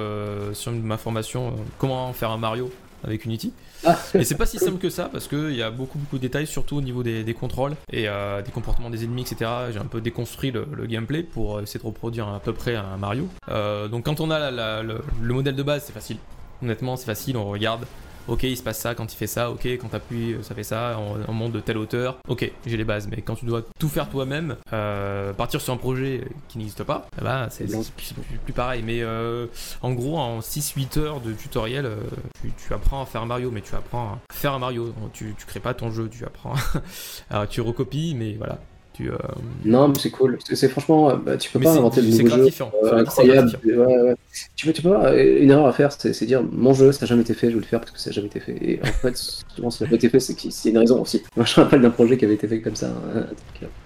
Speaker 1: sur ma formation comment faire un Mario avec Unity. Ah. Et c'est pas si simple que ça parce qu'il y a beaucoup beaucoup de détails, surtout au niveau des, contrôles et euh, des comportements des ennemis, etc. J'ai un peu déconstruit le, gameplay pour essayer de reproduire à peu près un Mario. Euh, donc quand on a le modèle de base, c'est facile. Honnêtement, c'est facile, on regarde, ok, il se passe ça quand il fait ça, ok, quand t'appuies, ça fait ça, on, monte de telle hauteur, ok, j'ai les bases. Mais quand tu dois tout faire toi-même, euh, partir sur un projet qui n'existe pas, bah, c'est plus, pareil. Mais euh, en gros, en 6-8 heures de tutoriel, euh, tu, apprends à faire un Mario, mais tu apprends à faire un Mario. Tu, tu crées pas ton jeu, tu apprends. [laughs] Alors, tu recopies, mais voilà, euh,
Speaker 2: non, mais c'est cool. C'est franchement, euh, bah, tu peux pas inventer de nouveau jeu euh, incroyable. Ouais, ouais. Tu peux, tu peux pas. Une erreur à faire, c'est dire mon jeu, ça n'a jamais été fait, je vais le faire parce que ça n'a jamais été fait. Et en fait, [laughs] souvent, ça n'a pas été fait, c'est qu'il y a une raison aussi. Moi, je me rappelle d'un projet qui avait été fait comme ça. Hein,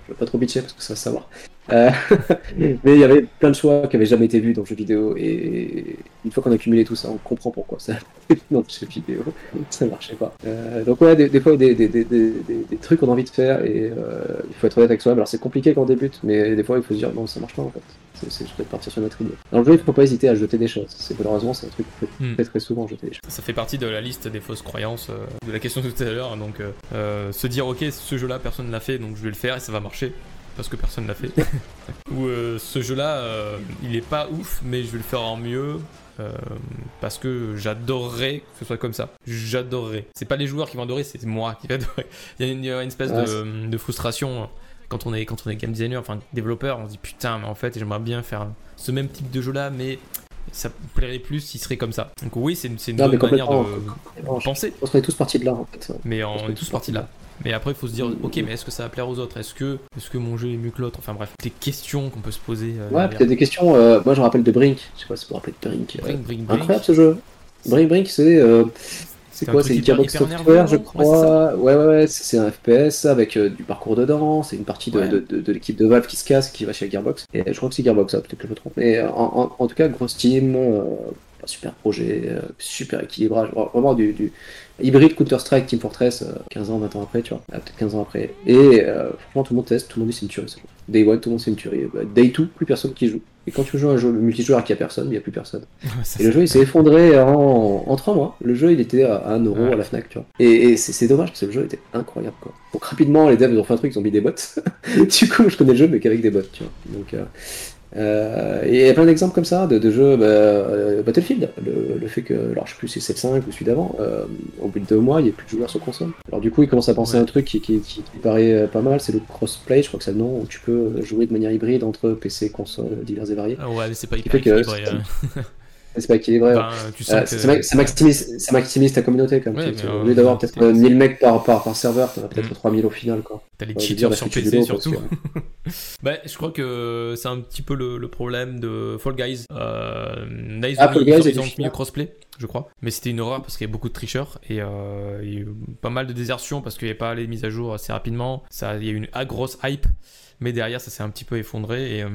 Speaker 2: je vais pas trop bitcher parce que ça va savoir. Euh, [laughs] mais il y avait plein de choix qui n'avaient jamais été vus dans le jeu vidéo. Et une fois qu'on a cumulé tout ça, on comprend pourquoi ça [laughs] dans le jeu vidéo. Ça marchait pas. Euh, donc, ouais, des, fois, des, des, des, des, trucs qu'on a envie de faire et euh, il faut être honnête avec soi-même. Alors, c'est compliqué quand on débute, mais des fois, il faut se dire non, ça marche pas en fait. C'est peut-être partir sur notre idée. Dans le jeu, il faut pas hésiter à jeter des choses. C'est malheureusement, c'est un truc qu'on fait hmm. très, souvent, jeter des choses.
Speaker 1: Ça fait partie de la liste des fausses croyances de la question de tout à l'heure. Donc, se dire ok, ce jeu-là, personne ne l'a fait, donc je vais le faire et ça va marcher parce que personne l'a fait. [laughs] Ou euh, ce jeu-là, euh, il est pas ouf, mais je vais le faire en mieux. Euh, parce que j'adorerais que ce soit comme ça. J'adorerais. C'est pas les joueurs qui vont adorer, c'est moi qui vais adorer. [laughs] Il y a une, espèce de, frustration quand on est quand on est game designer, enfin développeur. On se dit putain, mais en fait, j'aimerais bien faire ce même type de jeu-là, mais ça me plairait plus s'il serait comme ça. Donc oui, c'est une, une bonne manière de penser.
Speaker 2: On serait tous partis de là en fait.
Speaker 1: Mais on, est tous partis de là. Mais après, il faut se dire, ok, mais est-ce que ça va plaire aux autres? Est-ce que, est que mon jeu est mieux que l'autre? Enfin bref, des questions qu'on peut se poser.
Speaker 2: Euh, ouais, peut-être des questions. Euh, moi, je me rappelle de Brink. Je sais pas si vous vous rappelez de Brink. Brink, Brink, Incroyable ce jeu. Brink, Brink, c'est. Euh, c'est quoi C'est Gearbox Software, je crois. Ouais, ouais, ouais, c'est un FPS avec du parcours dedans. C'est une partie de, de, de, l'équipe de Valve qui se casse, qui va chez Gearbox. Et je crois que c'est Gearbox, ça, peut-être que je me trompe. Mais en, en, tout cas, grosse team, super projet, super équilibrage, vraiment du, du hybride Counter-Strike, Team Fortress, 15 euh, ans, 20 ans après, tu vois, ah, peut-être 15 ans après. Et euh, franchement, tout le monde teste, tout le monde dit c'est une tuerie. Day 1, tout le monde c'est une tuerie. Bah, Day 2, plus personne qui joue. Et quand tu joues un jeu multijoueur qui a personne, il n'y a plus personne. [laughs] et le jeu il s'est effondré en, en 3 mois. Le jeu il était à 1€ euro à la Fnac, tu vois. Et, c'est dommage parce que le jeu était incroyable quoi. Donc rapidement les devs ont fait un truc, ils ont mis des bots. [laughs] du coup je connais le jeu mais qu'avec des bots, tu vois. Donc euh, euh, et il y a plein d'exemples comme ça de, jeux bah, euh, Battlefield. Le, fait que, alors je sais plus si c'est 5 ou celui d'avant, euh, au bout de deux mois, il n'y a plus de joueurs sur console. Alors du coup, il commence à penser à un truc qui, qui, paraît pas mal, c'est le crossplay, je crois que c'est le nom, où tu peux jouer de manière hybride entre PC, console, divers et variés.
Speaker 1: Ah ouais, mais c'est pas hyper équilibré. [laughs] [laughs]
Speaker 2: c'est pas équilibré.
Speaker 1: Sens
Speaker 2: Euh,
Speaker 1: que-
Speaker 2: ça, ça maximise, ça maximise ta communauté quand même.
Speaker 1: Ouais,
Speaker 2: au lieu d'avoir peut-être
Speaker 1: c'est-
Speaker 2: euh, 1000 mecs par, par, par serveur, t'en as peut-être
Speaker 1: Mm.
Speaker 2: 3000 au final.
Speaker 1: T'as les
Speaker 2: Ouais,
Speaker 1: cheaters
Speaker 2: dire,
Speaker 1: sur PC surtout.
Speaker 2: que- [laughs]
Speaker 1: bah, je crois que c'est un petit peu le, le problème de Fall Guys. Euh, là, ils ont,
Speaker 2: Ah, Fall
Speaker 1: mis,
Speaker 2: Guys
Speaker 1: ils ont- mis le crossplay, je crois. Mais c'était une horreur parce qu'il y a beaucoup de tricheurs et euh, il y a eu pas mal de désertions parce qu'il n'y avait pas les mises à jour assez rapidement. Ça, il y a eu une grosse hype. Mais derrière, ça s'est un petit peu effondré. Et, euh,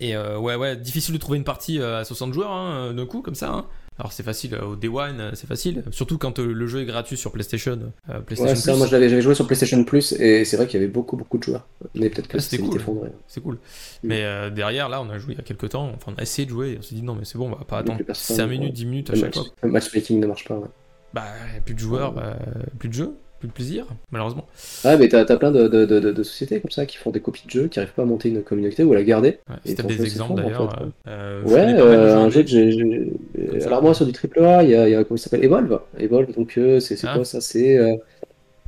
Speaker 1: et euh, ouais, ouais, difficile de trouver une partie euh, à 60 joueurs hein, d'un coup, comme ça. hein. Alors c'est facile au Day One, c'est facile. Surtout quand le jeu est gratuit sur PlayStation. euh, PlayStation
Speaker 2: Ouais, ça, moi j'avais joué sur PlayStation Plus et c'est vrai qu'il y avait beaucoup beaucoup de joueurs. Mais peut-être que
Speaker 1: Ah, c'était cool.
Speaker 2: effondré.
Speaker 1: c'est cool. Mais euh, derrière, là, on a joué il y a quelques temps, enfin, on a essayé de jouer, et on s'est dit non, mais c'est bon, on va pas attendre
Speaker 2: les personnes,
Speaker 1: 5 minutes,
Speaker 2: ouais.
Speaker 1: 10 minutes à
Speaker 2: Le,
Speaker 1: chaque
Speaker 2: match-
Speaker 1: fois.
Speaker 2: le matchmaking ne marche pas. Ouais,
Speaker 1: Bah, plus de joueurs, bah, plus de jeux, plus de plaisir, malheureusement.
Speaker 2: Ouais, mais t'as as plein de, de, de, sociétés comme ça qui font des copies de jeux, qui arrivent pas à monter une communauté ou à la garder.
Speaker 1: Ouais,
Speaker 2: Et
Speaker 1: si t'as
Speaker 2: ton
Speaker 1: des exemples
Speaker 2: en
Speaker 1: d'ailleurs.
Speaker 2: fait,
Speaker 1: euh, euh,
Speaker 2: Ouais, euh, un jeu que j'ai. Alors moi sur du triple A, il y a, y comment il s'appelle Evolve. Evolve, donc euh, c'est
Speaker 1: Ah.
Speaker 2: quoi ça? C'est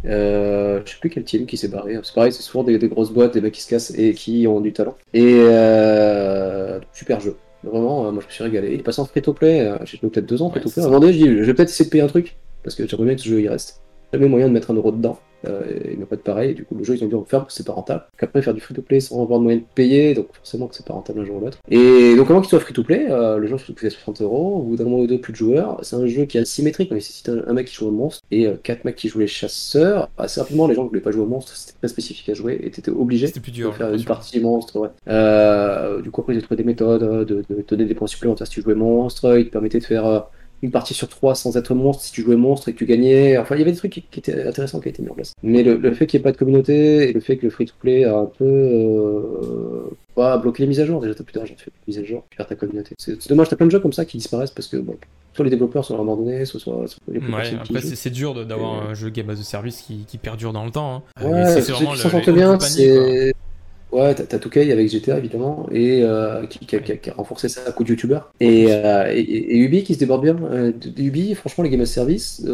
Speaker 2: euh, je sais plus quel team qui s'est barré. C'est pareil, c'est souvent des, des grosses boîtes, des mecs qui se cassent et qui ont du talent. Et euh, super jeu. Vraiment, moi je me suis régalé. Il est passé en free to play. J'ai peut-être deux ans free to play. À un moment donné, je dis, je vais peut-être essayer de payer un truc parce que j'aimerais bien que ce jeu il reste. J'avais moyen de mettre un euro dedans. Euh, il m'a pas de pareil. Et du coup, le jeu, ils ont on va faire parce que c'est pas rentable. Qu'après, faire du free to play sans avoir de moyen de payer, donc forcément que c'est pas rentable un jour ou l'autre. Et donc, avant qu'il soit free to play, euh, le jeu coûtait 60 euros. Au bout d'un mois ou deux, plus de joueurs. C'est un jeu qui est asymétrique. On nécessite un, un mec qui joue au monstre et euh, quatre mecs qui jouent les chasseurs. Assez rapidement, les gens qui voulaient pas jouer au monstre, c'était très spécifique à jouer et t'étais obligé
Speaker 1: plus
Speaker 2: de
Speaker 1: dur. j'ai
Speaker 2: faire une
Speaker 1: l'impression.
Speaker 2: partie monstre, ouais. Euh, du coup, après, ils ont trouvé des méthodes euh, de, de donner des points supplémentaires si tu jouais monstre. Ils te permettaient de faire une partie sur trois sans être monstre si tu jouais monstre et que tu gagnais. Enfin, il y avait des trucs qui, qui étaient intéressants qui été mis en place. Mais le, le fait qu'il n'y ait pas de communauté et le fait que le free-to-play a un peu euh, bah, bloqué les mises à jour, déjà t'as plus d'argent, tu fais plus de mises à jour, tu perds ta communauté. C'est dommage, t'as plein de jeux comme ça qui disparaissent parce que bon, soit les développeurs sont abandonnés, soit, soit, soit les
Speaker 1: Ouais, après c'est dur d'avoir un jeu game as a service qui, qui perdure dans le temps. hein.
Speaker 2: Ouais,
Speaker 1: c'est- vraiment le-
Speaker 2: bien, c'est. Ouais, t'as t'as 2K avec GTA évidemment, et euh, qui, qui a, qui renforcé ça à coup de youtubeur. Et, euh, et, et Ubi qui se déborde bien. Euh, Ubi, franchement, les Game as Service,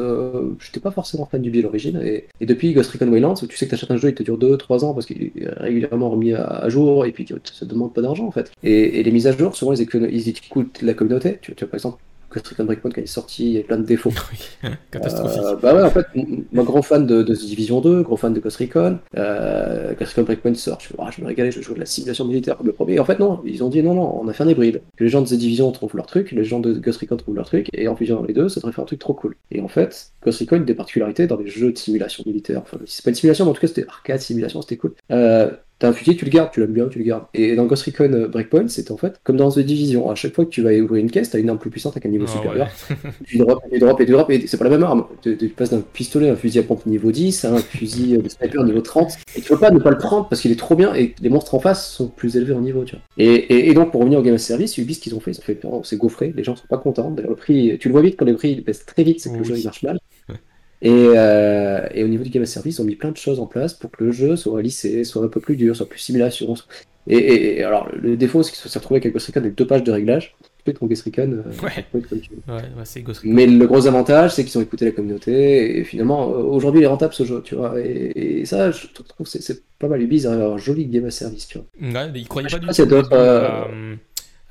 Speaker 2: j'étais pas forcément fan d'Ubi à l'origine. Et, et depuis Ghost Recon Wildlands, tu sais que t'achètes un jeu, il te dure 2-3 ans parce qu'il est régulièrement remis à, à jour, et puis ça te demande pas d'argent en fait. Et, et les mises à jour, souvent, ils, écono- ils écoutent la communauté. Tu, tu vois, par exemple, Ghost Recon Breakpoint, quand il est sorti, il y a plein de défauts. [laughs]
Speaker 1: Oui, [laughs] catastrophique.
Speaker 2: Euh, bah ouais, en fait, moi, grand fan de, de The Division 2, gros fan de Ghost Recon. Euh, Ghost Recon Breakpoint sort, je, Ah, je me régalais, je jouais de la simulation militaire comme le premier. Et en fait, non, ils ont dit non, non, on a fait un hybride. Que les gens de The Division trouvent leur truc, les gens de Ghost Recon trouvent leur truc, et en fusionnant les deux, ça devrait faire un truc trop cool. Et en fait, Ghost Recon a une des particularités dans les jeux de simulation militaire. Enfin, c'est pas une simulation, mais en tout cas, c'était arcade, simulation, c'était cool. Euh, T'as un fusil, tu le gardes, tu l'aimes bien, tu le gardes. Et dans Ghost Recon euh, Breakpoint, c'était en fait comme dans The Division. À chaque fois que tu vas ouvrir une caisse, t'as une arme plus puissante avec un niveau
Speaker 1: Ah,
Speaker 2: supérieur.
Speaker 1: ouais. [laughs]
Speaker 2: Tu drop, et tu drop, et tu drop, et c'est pas la même arme. Tu, tu passes d'un pistolet à un fusil à pompe niveau 10 à un fusil de sniper niveau 30. Et tu peux pas ne pas le prendre parce qu'il est trop bien et les monstres en face sont plus élevés en niveau, tu vois. Et, et, et donc, pour revenir au Game as Service, Ubi, ce qu'ils ont fait, ils ont fait, oh, c'est gaufré, les gens sont pas contents. D'ailleurs, le prix, tu le vois vite quand les prix baissent très vite, c'est que le jeu il marche mal. Et, euh, et au niveau du Game as Service, ils ont mis plein de choses en place pour que le jeu soit lissé, soit un peu plus dur, soit plus simulation. Et, et, et alors, le défaut, c'est qu'ils se sont retrouvés avec Ghost Recon avec deux pages de réglages. Tu peux ton Ghost Recon, euh,
Speaker 1: Ouais. Ouais, ouais, c'est Ghost Recon.
Speaker 2: Mais le gros avantage, c'est qu'ils ont écouté la communauté, et finalement, euh, aujourd'hui, il est rentable ce jeu, tu vois. Et, ça, je trouve que c'est- pas mal. Ubi, ils arrivent à avoir un joli game à service, tu vois.
Speaker 1: Ouais, mais ils croyaient pas du tout début
Speaker 2: euh,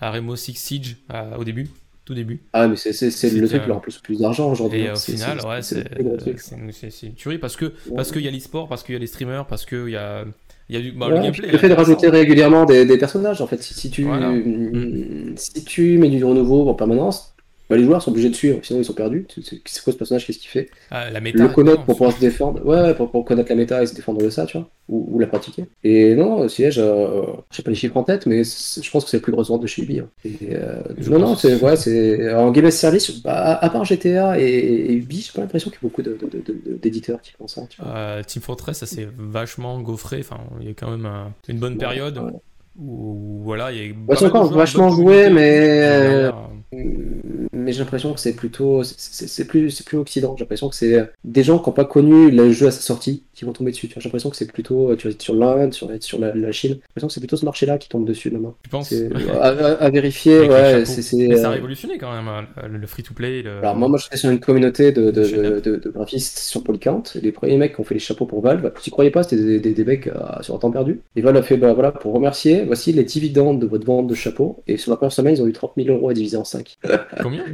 Speaker 1: à, à Rainbow Six Siege à- au début, tout début.
Speaker 2: Ah, mais c'est le truc qui leur
Speaker 1: euh,
Speaker 2: en plus plus d'argent aujourd'hui.
Speaker 1: Et
Speaker 2: hein.
Speaker 1: au final,
Speaker 2: c'est-
Speaker 1: ouais,
Speaker 2: c'est
Speaker 1: c'est une tuerie parce que parce qu'il y a l'e-sport, parce qu'il y a les streamers, parce qu'il y a il y a du bah,
Speaker 2: Ouais,
Speaker 1: le gameplay.
Speaker 2: le fait de
Speaker 1: hein,
Speaker 2: rajouter
Speaker 1: ça.
Speaker 2: régulièrement des, des personnages, en fait, si, si tu
Speaker 1: Voilà.
Speaker 2: mm, si tu mets du renouveau en permanence, bah, les joueurs sont obligés de suivre, sinon ils sont perdus. C'est- quoi ce personnage? Qu'est-ce qu'il fait?
Speaker 1: Ah, la méta.
Speaker 2: Le connaître
Speaker 1: non,
Speaker 2: pour pouvoir se défendre, ouais, pour, pour connaître la méta et se défendre de ça, tu vois, ou, ou la pratiquer. Et non, siège, euh, je sais pas les chiffres en tête, mais je pense que c'est le plus gros vente de chez Ubi. hein. Et, euh, non, non, c'est ouais, c'est en Game as Service, bah, à, à part GTA et, et Ubi, j'ai pas l'impression qu'il y a beaucoup d'éditeurs qui font ça. Tu vois.
Speaker 1: Euh, Team Fortress, ça s'est vachement gaufré. Enfin, il y a quand même un- une bonne période
Speaker 2: Ouais.
Speaker 1: Où, voilà, il y a. Pas
Speaker 2: c'est encore vachement joué, mais-
Speaker 1: et derrière, euh,
Speaker 2: Mais j'ai l'impression que c'est plutôt. C'est plus, plus Occident. J'ai l'impression que c'est des gens qui n'ont pas connu le jeu à sa sortie qui vont tomber dessus. J'ai l'impression que c'est plutôt. Tu vas être sur l'Inde, sur, sur la, la Chine. J'ai l'impression que c'est plutôt ce marché-là qui tombe dessus demain.
Speaker 1: Tu penses?
Speaker 2: À, à, vérifier, ouais.
Speaker 1: Mais ça a révolutionné quand même, hein, le free-to-play.
Speaker 2: Alors, moi, moi, je suis sur une communauté de, de, de, graphistes sur Polycount. Les premiers mecs qui ont fait les chapeaux pour Valve, tu croyais pas, c'était des, des, mecs sur un temps perdu. Et Valve a fait, bah voilà, pour remercier, voici les dividendes de votre vente de chapeaux. Et sur la première semaine, ils ont eu 30 000 euros à diviser en 5. [laughs]
Speaker 1: Combien?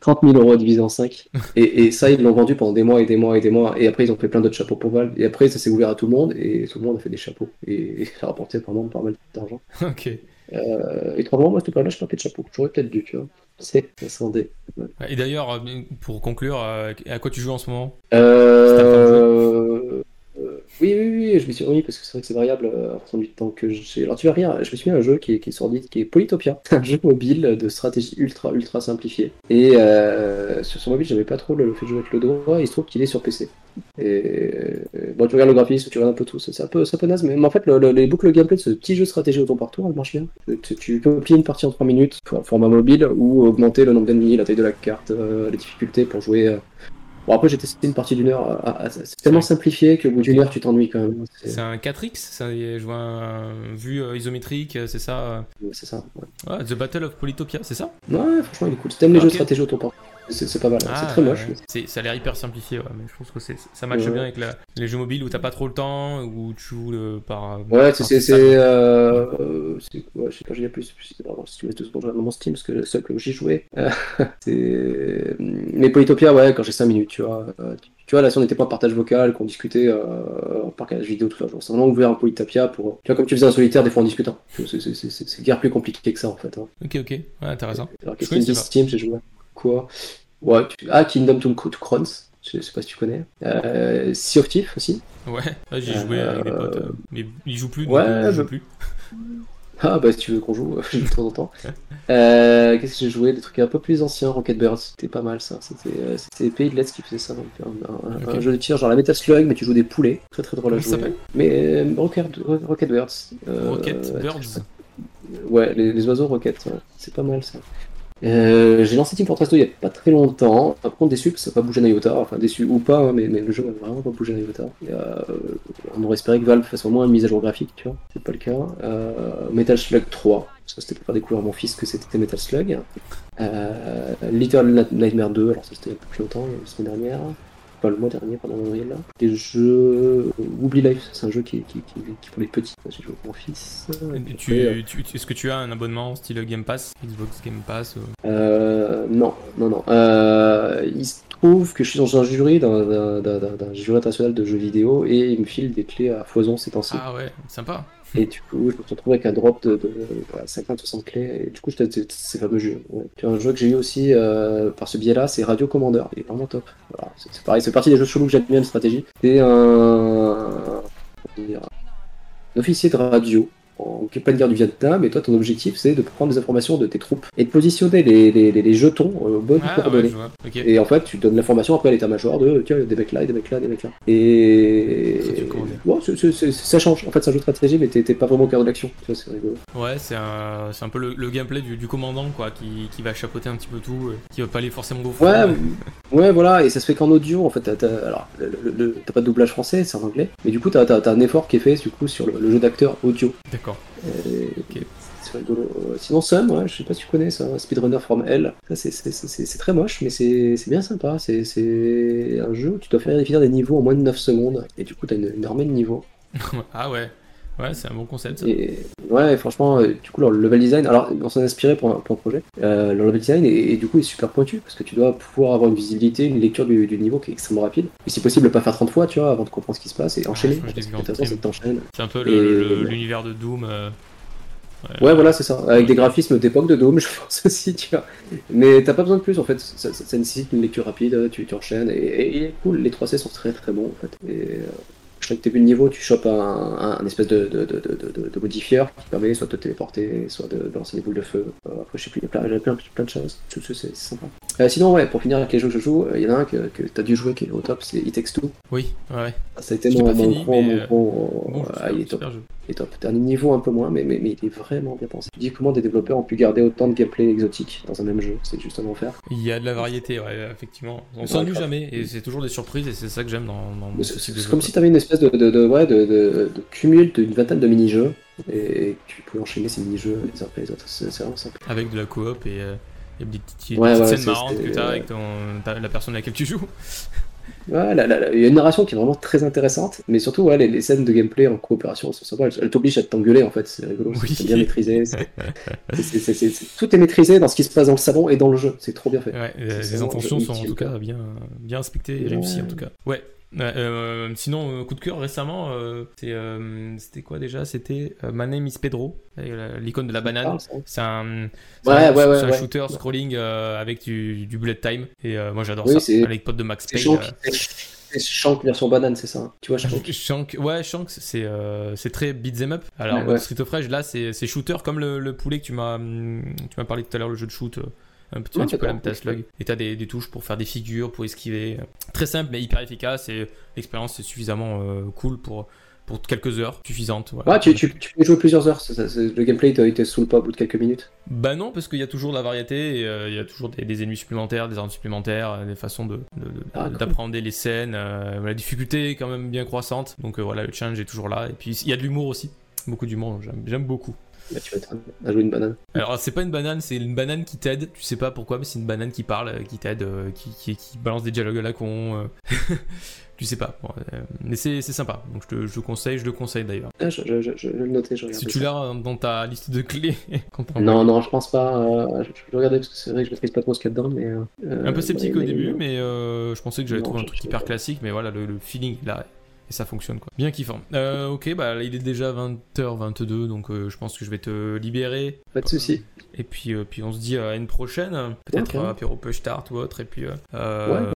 Speaker 2: 30 000 euros à diviser en 5. et, et, ça, ils l'ont vendu pendant des mois et des mois et des mois. Et après, ils ont fait plein d'autres chapeaux pour Et après, ça s'est ouvert à tout le monde. Et tout le monde a fait des chapeaux. Et, [laughs] ça a rapporté vraiment pas mal d'argent. [laughs]
Speaker 1: Ok.
Speaker 2: Euh, et trois mois, moi, c'était pas là, je portais de chapeau. J'aurais peut-être dû, tu vois. C'est, ça ouais.
Speaker 1: Et d'ailleurs, euh, pour conclure, euh, à quoi tu joues en ce moment?
Speaker 2: Euh... Oui, oui, oui, je me suis remis parce que c'est vrai que c'est variable en fonction du temps que j'ai. Alors tu vas rire, je me suis mis à un jeu qui est, qui qui est Polytopia, [laughs] un jeu mobile de stratégie ultra ultra simplifié. Et euh, sur son mobile, j'avais pas trop le fait de jouer avec le doigt, il se trouve qu'il est sur PC. Et bon, tu regardes le graphisme, tu regardes un peu tout, c'est un peu, un peu naze, mais, en fait, le, les boucles gameplay de ce petit jeu de stratégie au tour par tour, elle marche bien. Tu, peux plier une partie en 3 minutes, format mobile, ou augmenter le nombre d'ennemis, la taille de la carte, euh, les difficultés pour jouer. Euh, Bon, après, j'ai testé une partie d'une heure. C'est tellement simplifié qu'au bout d'une heure, tu t'ennuies quand même.
Speaker 1: C'est un 4X Je vois un vue euh, isométrique, c'est ça
Speaker 2: C'est ça.
Speaker 1: Ouais. The Battle of Polytopia, c'est ça?
Speaker 2: Ouais, franchement, il est cool. Si t'aimes les jeux de stratégie au tour c'est pas mal, c'est ah, très moche.
Speaker 1: Ça a l'air hyper simplifié, ouais, mais je pense que ça matche bien avec les jeux mobiles où t'as pas trop le temps, où tu joues le, par.
Speaker 2: Ouais, c'est. Euh, ouais, je sais pas, j'ai plus. Si tu mets tout ce dans mon Steam, parce que le seul que j'ai joué. [laughs] c'est. Mais Polytopia, ouais, quand j'ai 5 minutes, tu vois. Euh, tu vois, là, si on n'était pas en partage vocal, qu'on discutait euh, en partage vidéo tout ça, c'est vraiment ouvert un Polytopia pour. Tu vois, comme tu faisais un solitaire, des fois en discutant. C'est guère plus compliqué que ça, en fait. Hein.
Speaker 1: Ok, ok, ouais, intéressant.
Speaker 2: Alors, qu'est-ce qu'il Steam, j'ai joué quoi Ouais, Ah, Kingdom to, Crowns, je sais pas si tu connais. Euh, sea of Thief aussi.
Speaker 1: Ouais, j'ai joué avec des potes, euh, mais ils jouent plus, donc ouais, je joue plus. [laughs]
Speaker 2: Ah bah si tu veux qu'on joue, [laughs] je joue de temps en temps. [laughs] Euh, Qu'est-ce que j'ai joué? Des trucs un peu plus anciens, Rocket Birds, c'était pas mal ça. C'était euh, Pays de l'Est qui faisait ça, donc un, jeu de tir genre la Metal Slug, mais tu joues des poulets, très très drôle à jouer. Mais euh, Rocket, Rocket Birds.
Speaker 1: Euh, Rocket Birds
Speaker 2: Ouais, les, les oiseaux Rocket, c'est pas mal ça. Euh, j'ai lancé Team Fortress 2 il n'y a pas très longtemps. Par contre, déçu, ça n'a pas bougé un iota. Enfin, déçu ou pas, hein, mais, le jeu n'a vraiment pas bougé un iota. Euh, on aurait espéré que Valve fasse au moins une mise à jour graphique, tu vois. C'est pas le cas. Euh, Metal Slug 3. Ça, c'était pour faire découvrir à mon fils que c'était Metal Slug. Euh, Little Nightmare 2. Alors, ça, c'était il y a plus longtemps, la semaine dernière pas le mois dernier, pendant avril là. Des jeux. Woobly Life, c'est un jeu qui, qui, qui, qui pour les petits. J'ai joué avec mon fils.
Speaker 1: Tu, euh, tu, Est-ce que tu as un abonnement style Game Pass Xbox Game Pass
Speaker 2: euh, Non, non, non. Euh, il se trouve que je suis dans un jury d'un jury international de jeux vidéo et il me file des clés à foison ces temps-ci.
Speaker 1: Ah ouais, sympa.
Speaker 2: Et du coup, je me suis retrouvé avec un drop de, 50-60 clés. Et du coup, j'étais ces fameux jeux. Un jeu que j'ai eu aussi euh, par ce biais-là, c'est Radio Commander. Il est vraiment top. C'est pareil, c'est partie des jeux chelous que j'aime bien de stratégie. C'est un, un officier de radio en pas de guerre du Vietnam, et toi ton objectif c'est de prendre des informations de tes troupes et de positionner les, les, les jetons au bon ah, coordonnées. Et en fait tu donnes l'information après à l'état-major de tiens, des mecs là, des mecs là, des mecs là. Et ça change, en fait c'est un jeu de stratégie mais t'es pas vraiment au cœur de l'action, c'est rigolo.
Speaker 1: Ouais, c'est un, un, peu le, gameplay du, du, commandant quoi, qui, qui, va chapeauter un petit peu tout, euh, qui va pas aller forcément au
Speaker 2: fond. Ouais, ouais, voilà, et ça se fait qu'en audio en fait. T'as, alors, t'as pas de doublage français, c'est en anglais, mais du coup t'as, as, un effort qui est fait du coup sur le, jeu d'acteur audio.
Speaker 1: D'accord.
Speaker 2: C'est rigolo. Sinon, Sun, ouais, je sais pas si tu connais ça, Speedrunner from Hell. C'est très moche, mais c'est bien sympa. C'est un jeu où tu dois faire définir des niveaux en moins de 9 secondes, et du coup, t'as une, une armée de niveaux. [laughs]
Speaker 1: ah ouais. Ouais, c'est un bon concept.
Speaker 2: Et, ouais, franchement, euh, du coup, le level design, alors on s'en est inspiré pour un, pour un projet. Euh, le level design est, du coup est super pointu parce que tu dois pouvoir avoir une visibilité, une lecture du, du niveau qui est extrêmement rapide. Et si possible, pas faire 30 fois, tu vois, avant de comprendre ce qui se passe et enchaîner.
Speaker 1: c'est un peu l'univers de Doom. Euh,
Speaker 2: ouais, voilà, c'est ça. Avec des graphismes d'époque de Doom, [laughs] je pense aussi, tu vois. Mais t'as pas besoin de plus en fait. Ça, ça, nécessite une lecture rapide, tu, tu enchaînes. Et, et, cool, les 3C sont très très bons en fait. Et, chaque début de niveau, tu chopes un, un, espèce de, de, de, de, modifieur qui permet soit de te téléporter, soit de, lancer des boules de feu. Euh, après, je sais plus, il y a plein, plein, plein de choses. C'est sympa. Euh, sinon, ouais, pour finir avec les jeux que je joue, il y en a un que, que tu as dû jouer qui est au top, c'est It Takes Two.
Speaker 1: Oui, ouais.
Speaker 2: Ça a été mon, mon, gros, mon gros.
Speaker 1: Bon,
Speaker 2: ah, il est top. Est top. Dernier niveau un peu moins, mais, mais, mais il est vraiment bien pensé. Tu dis comment des développeurs ont pu garder autant de gameplay exotique dans un même jeu, c'est juste un enfer.
Speaker 1: Il y a de la variété, ouais, effectivement. On s'ennuie jamais, et c'est toujours des surprises, et c'est ça que j'aime dans, dans
Speaker 2: C'est comme si tu avais une espèce de, de, de ouais, de, de, cumul d'une vingtaine de mini-jeux, et tu pouvais enchaîner ces mini-jeux les uns après les autres. C'est vraiment simple.
Speaker 1: Avec de la coop et. Euh, il y a des petites, ouais, petites scènes marrantes que tu as avec ton, la personne à laquelle tu joues.
Speaker 2: Ouais, il y a une narration qui est vraiment très intéressante, mais surtout ouais, les, scènes de gameplay en coopération sont sympas. Elles, t'obligent à t'engueuler en fait, c'est rigolo, c'est bien maîtrisé. [laughs] tout est maîtrisé dans ce qui se passe dans le salon et dans le jeu, c'est trop bien fait.
Speaker 1: Ouais, les intentions sont en tout cas bien, bien respectées et réussies en tout cas. Ouais, euh, sinon, euh, coup de cœur récemment, euh, c'était quoi déjà? C'était My Name is Pedro, l'icône de la banane. C'est un, un, shooter scrolling avec du, bullet time. Et moi j'adore ça, avec pote de Max Payne.
Speaker 2: C'est Shank version banane, c'est ça Tu vois
Speaker 1: Shank, [laughs] Shank Ouais, Shank, c'est c'est très beat'em up. Alors, Street of Rage, là, c'est shooter comme le, le poulet que tu m'as parlé tout à l'heure, le jeu de shoot un petit, un petit peu la Slug. Et t'as des, des, touches pour faire des figures, pour esquiver. Très simple mais hyper efficace et l'expérience est suffisamment euh, cool pour, pour quelques heures suffisantes.
Speaker 2: Ouais, tu, tu, peux jouer plusieurs heures. le gameplay te saoule pas au bout de quelques minutes
Speaker 1: Bah non, parce qu'il y a toujours de la variété et euh, il y a toujours des, ennemis supplémentaires, des armes supplémentaires, euh, des façons de, ah, d'apprendre les scènes. la difficulté est quand même bien croissante. Donc voilà, le challenge est toujours là. Et puis il y a de l'humour aussi. Beaucoup d'humour, j'aime beaucoup.
Speaker 2: Bah, tu vas à jouer une banane.
Speaker 1: Alors, c'est pas une banane, c'est une banane qui t'aide. Tu sais pas pourquoi, mais c'est une banane qui parle, euh, qui t'aide, euh, qui, qui, balance des dialogues à la con. Euh. [laughs] tu sais pas. mais c'est sympa. Donc, je te je conseille, je le conseille d'ailleurs.
Speaker 2: Ah, je, je, je, vais le noter. Je
Speaker 1: si tu l'as dans ta liste de clés. [laughs]
Speaker 2: non, non, je pense pas. je, vais regarder parce que c'est vrai que je maîtrise pas trop ce qu'il y a dedans. Mais,
Speaker 1: Un peu sceptique au début, mais je pensais que j'allais trouver un truc hyper classique. Mais voilà, le, le feeling là et ça fonctionne quoi. Bien kiffant. Euh, ok, bah il est déjà 20h22, donc euh, je pense que je vais te libérer.
Speaker 2: Pas de soucis.
Speaker 1: Et puis, euh, puis on se dit à une prochaine, peut-être okay. apéro push tart ou autre, et puis. Ouais.